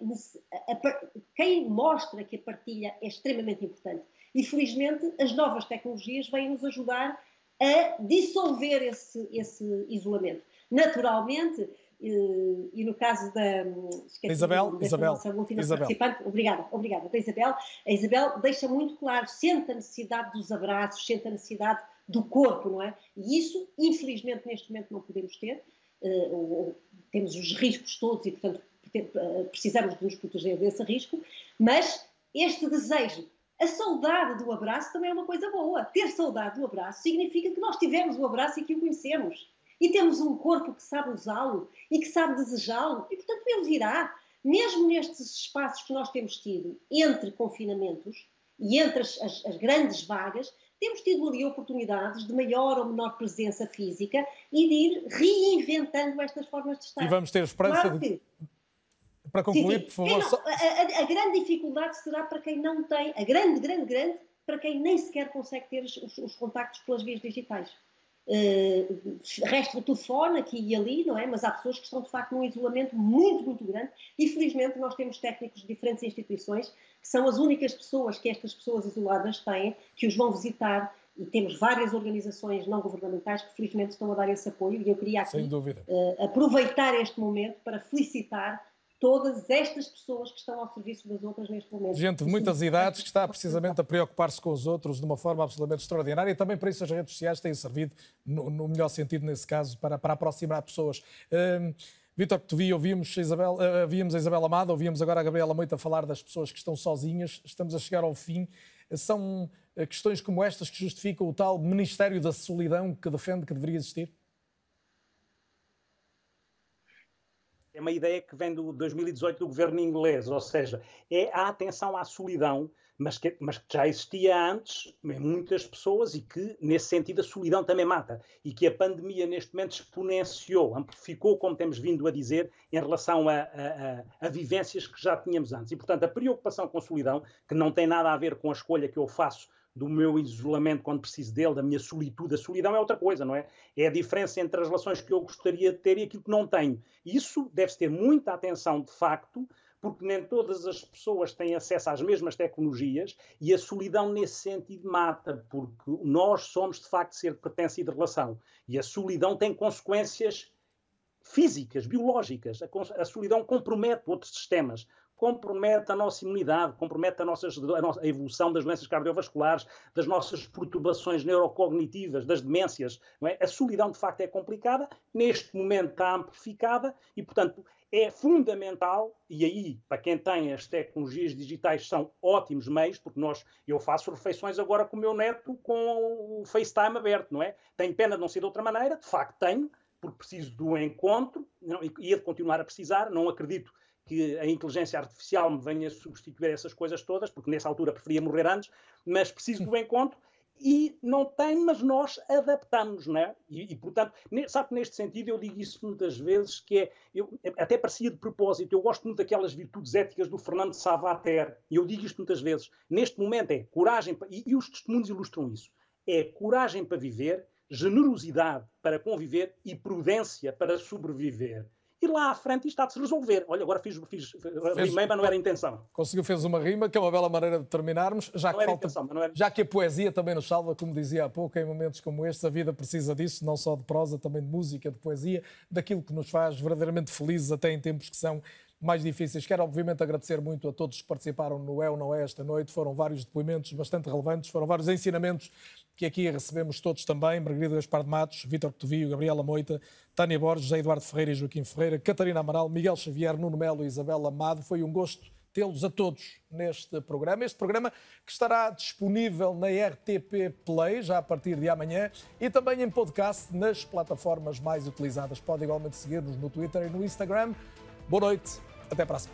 a, a, quem mostra que a partilha é extremamente importante. E felizmente as novas tecnologias vêm nos ajudar a dissolver esse, esse isolamento. Naturalmente, e no caso da Isabel, Isabel, última Isabel. participante, obrigada, obrigada, da Isabel, a Isabel deixa muito claro, sente a necessidade dos abraços, sente a necessidade do corpo, não é? E isso, infelizmente, neste momento não podemos ter, uh, temos os riscos todos e, portanto, precisamos de nos proteger desse risco, mas este desejo, a saudade do abraço também é uma coisa boa. Ter saudade do abraço significa que nós tivemos o abraço e que o conhecemos. E temos um corpo que sabe usá-lo e que sabe desejá-lo, e portanto ele virá. Mesmo nestes espaços que nós temos tido entre confinamentos e entre as, as, as grandes vagas, temos tido ali oportunidades de maior ou menor presença física e de ir reinventando estas formas de estar. E vamos ter esperança claro de... Para concluir, sim, por favor. Não, a, a, a, grande dificuldade será para quem não tem, a grande, grande, grande, para quem nem sequer consegue ter os, os contactos pelas vias digitais. Uh, resta o telefone aqui e ali, não é? Mas há pessoas que estão de facto num isolamento muito, muito grande. E felizmente nós temos técnicos de diferentes instituições que são as únicas pessoas que estas pessoas isoladas têm, que os vão visitar. E temos várias organizações não governamentais que felizmente estão a dar esse apoio. E eu queria aqui uh, aproveitar este momento para felicitar todas estas pessoas que estão ao serviço das outras neste momento. Gente de muitas idades que está precisamente a preocupar-se com os outros de uma forma absolutamente extraordinária e também para isso as redes sociais têm servido, no, no melhor sentido nesse caso, para, para aproximar pessoas. Vítor, que tu vi, ouvimos a, Isabel, uh, a Isabel Amada, ouvimos agora a Gabriela Moita falar das pessoas que estão sozinhas, estamos a chegar ao fim. São uh, questões como estas que justificam o tal Ministério da Solidão que defende que deveria existir? É uma ideia que vem do 2018 do governo inglês, ou seja, é a atenção à solidão, mas que, mas que já existia antes em muitas pessoas e que, nesse sentido, a solidão também mata. E que a pandemia, neste momento, exponenciou, amplificou, como temos vindo a dizer, em relação a, a, a, a vivências que já tínhamos antes. E, portanto, a preocupação com a solidão, que não tem nada a ver com a escolha que eu faço do meu isolamento quando preciso dele, da minha solitude. A solidão é outra coisa, não é? É a diferença entre as relações que eu gostaria de ter e aquilo que não tenho. Isso deve-se ter muita atenção, de facto, porque nem todas as pessoas têm acesso às mesmas tecnologias e a solidão nesse sentido mata, porque nós somos de facto ser de pertença e de relação. E a solidão tem consequências físicas, biológicas. A, a solidão compromete outros sistemas compromete a nossa imunidade, compromete a, nossa, a, nossa, a evolução das doenças cardiovasculares, das nossas perturbações neurocognitivas, das demências. É? A solidão, de facto, é complicada, neste momento está amplificada e, portanto, é fundamental, e aí, para quem tem as tecnologias digitais, são ótimos meios, porque nós, eu faço refeições agora com o meu neto com o FaceTime aberto, não é? Tenho pena de não ser de outra maneira, de facto tenho, porque preciso do encontro, não, e ia de continuar a precisar, não acredito que a inteligência artificial me venha substituir essas coisas todas, porque nessa altura preferia morrer antes, mas preciso do encontro e não tem, mas nós adaptamos, não é? E, e, portanto, sabe que neste sentido eu digo isso muitas vezes, que é, eu, até parecia de propósito, eu gosto muito daquelas virtudes éticas do Fernando Savater, e eu digo isto muitas vezes, neste momento é coragem, e, e os testemunhos ilustram isso, é coragem para viver, generosidade para conviver e prudência para sobreviver e lá à frente isto há de se resolver. Olha, agora fiz, fiz rimei, mas não era a intenção. Conseguiu, fez uma rima, que é uma bela maneira de terminarmos, já, que, falta, intenção, era... já que a poesia também nos salva, como dizia há pouco, em momentos como estes, a vida precisa disso, não só de prosa, também de música, de poesia, daquilo que nos faz verdadeiramente felizes até em tempos que são mais difíceis. Quero, obviamente, agradecer muito a todos que participaram no É ou Não É esta noite. Foram vários depoimentos bastante relevantes, foram vários ensinamentos que aqui recebemos todos também. Margarida Gaspar de Matos, Vítor Tovio, Gabriela Moita, Tânia Borges, Eduardo Ferreira e Joaquim Ferreira, Catarina Amaral, Miguel Xavier, Nuno Melo e Isabel Amado. Foi um gosto tê-los a todos neste programa. Este programa que estará disponível na RTP Play já a partir de amanhã e também em podcast nas plataformas mais utilizadas. Pode igualmente seguir-nos no Twitter e no Instagram. Boa noite, até a próxima.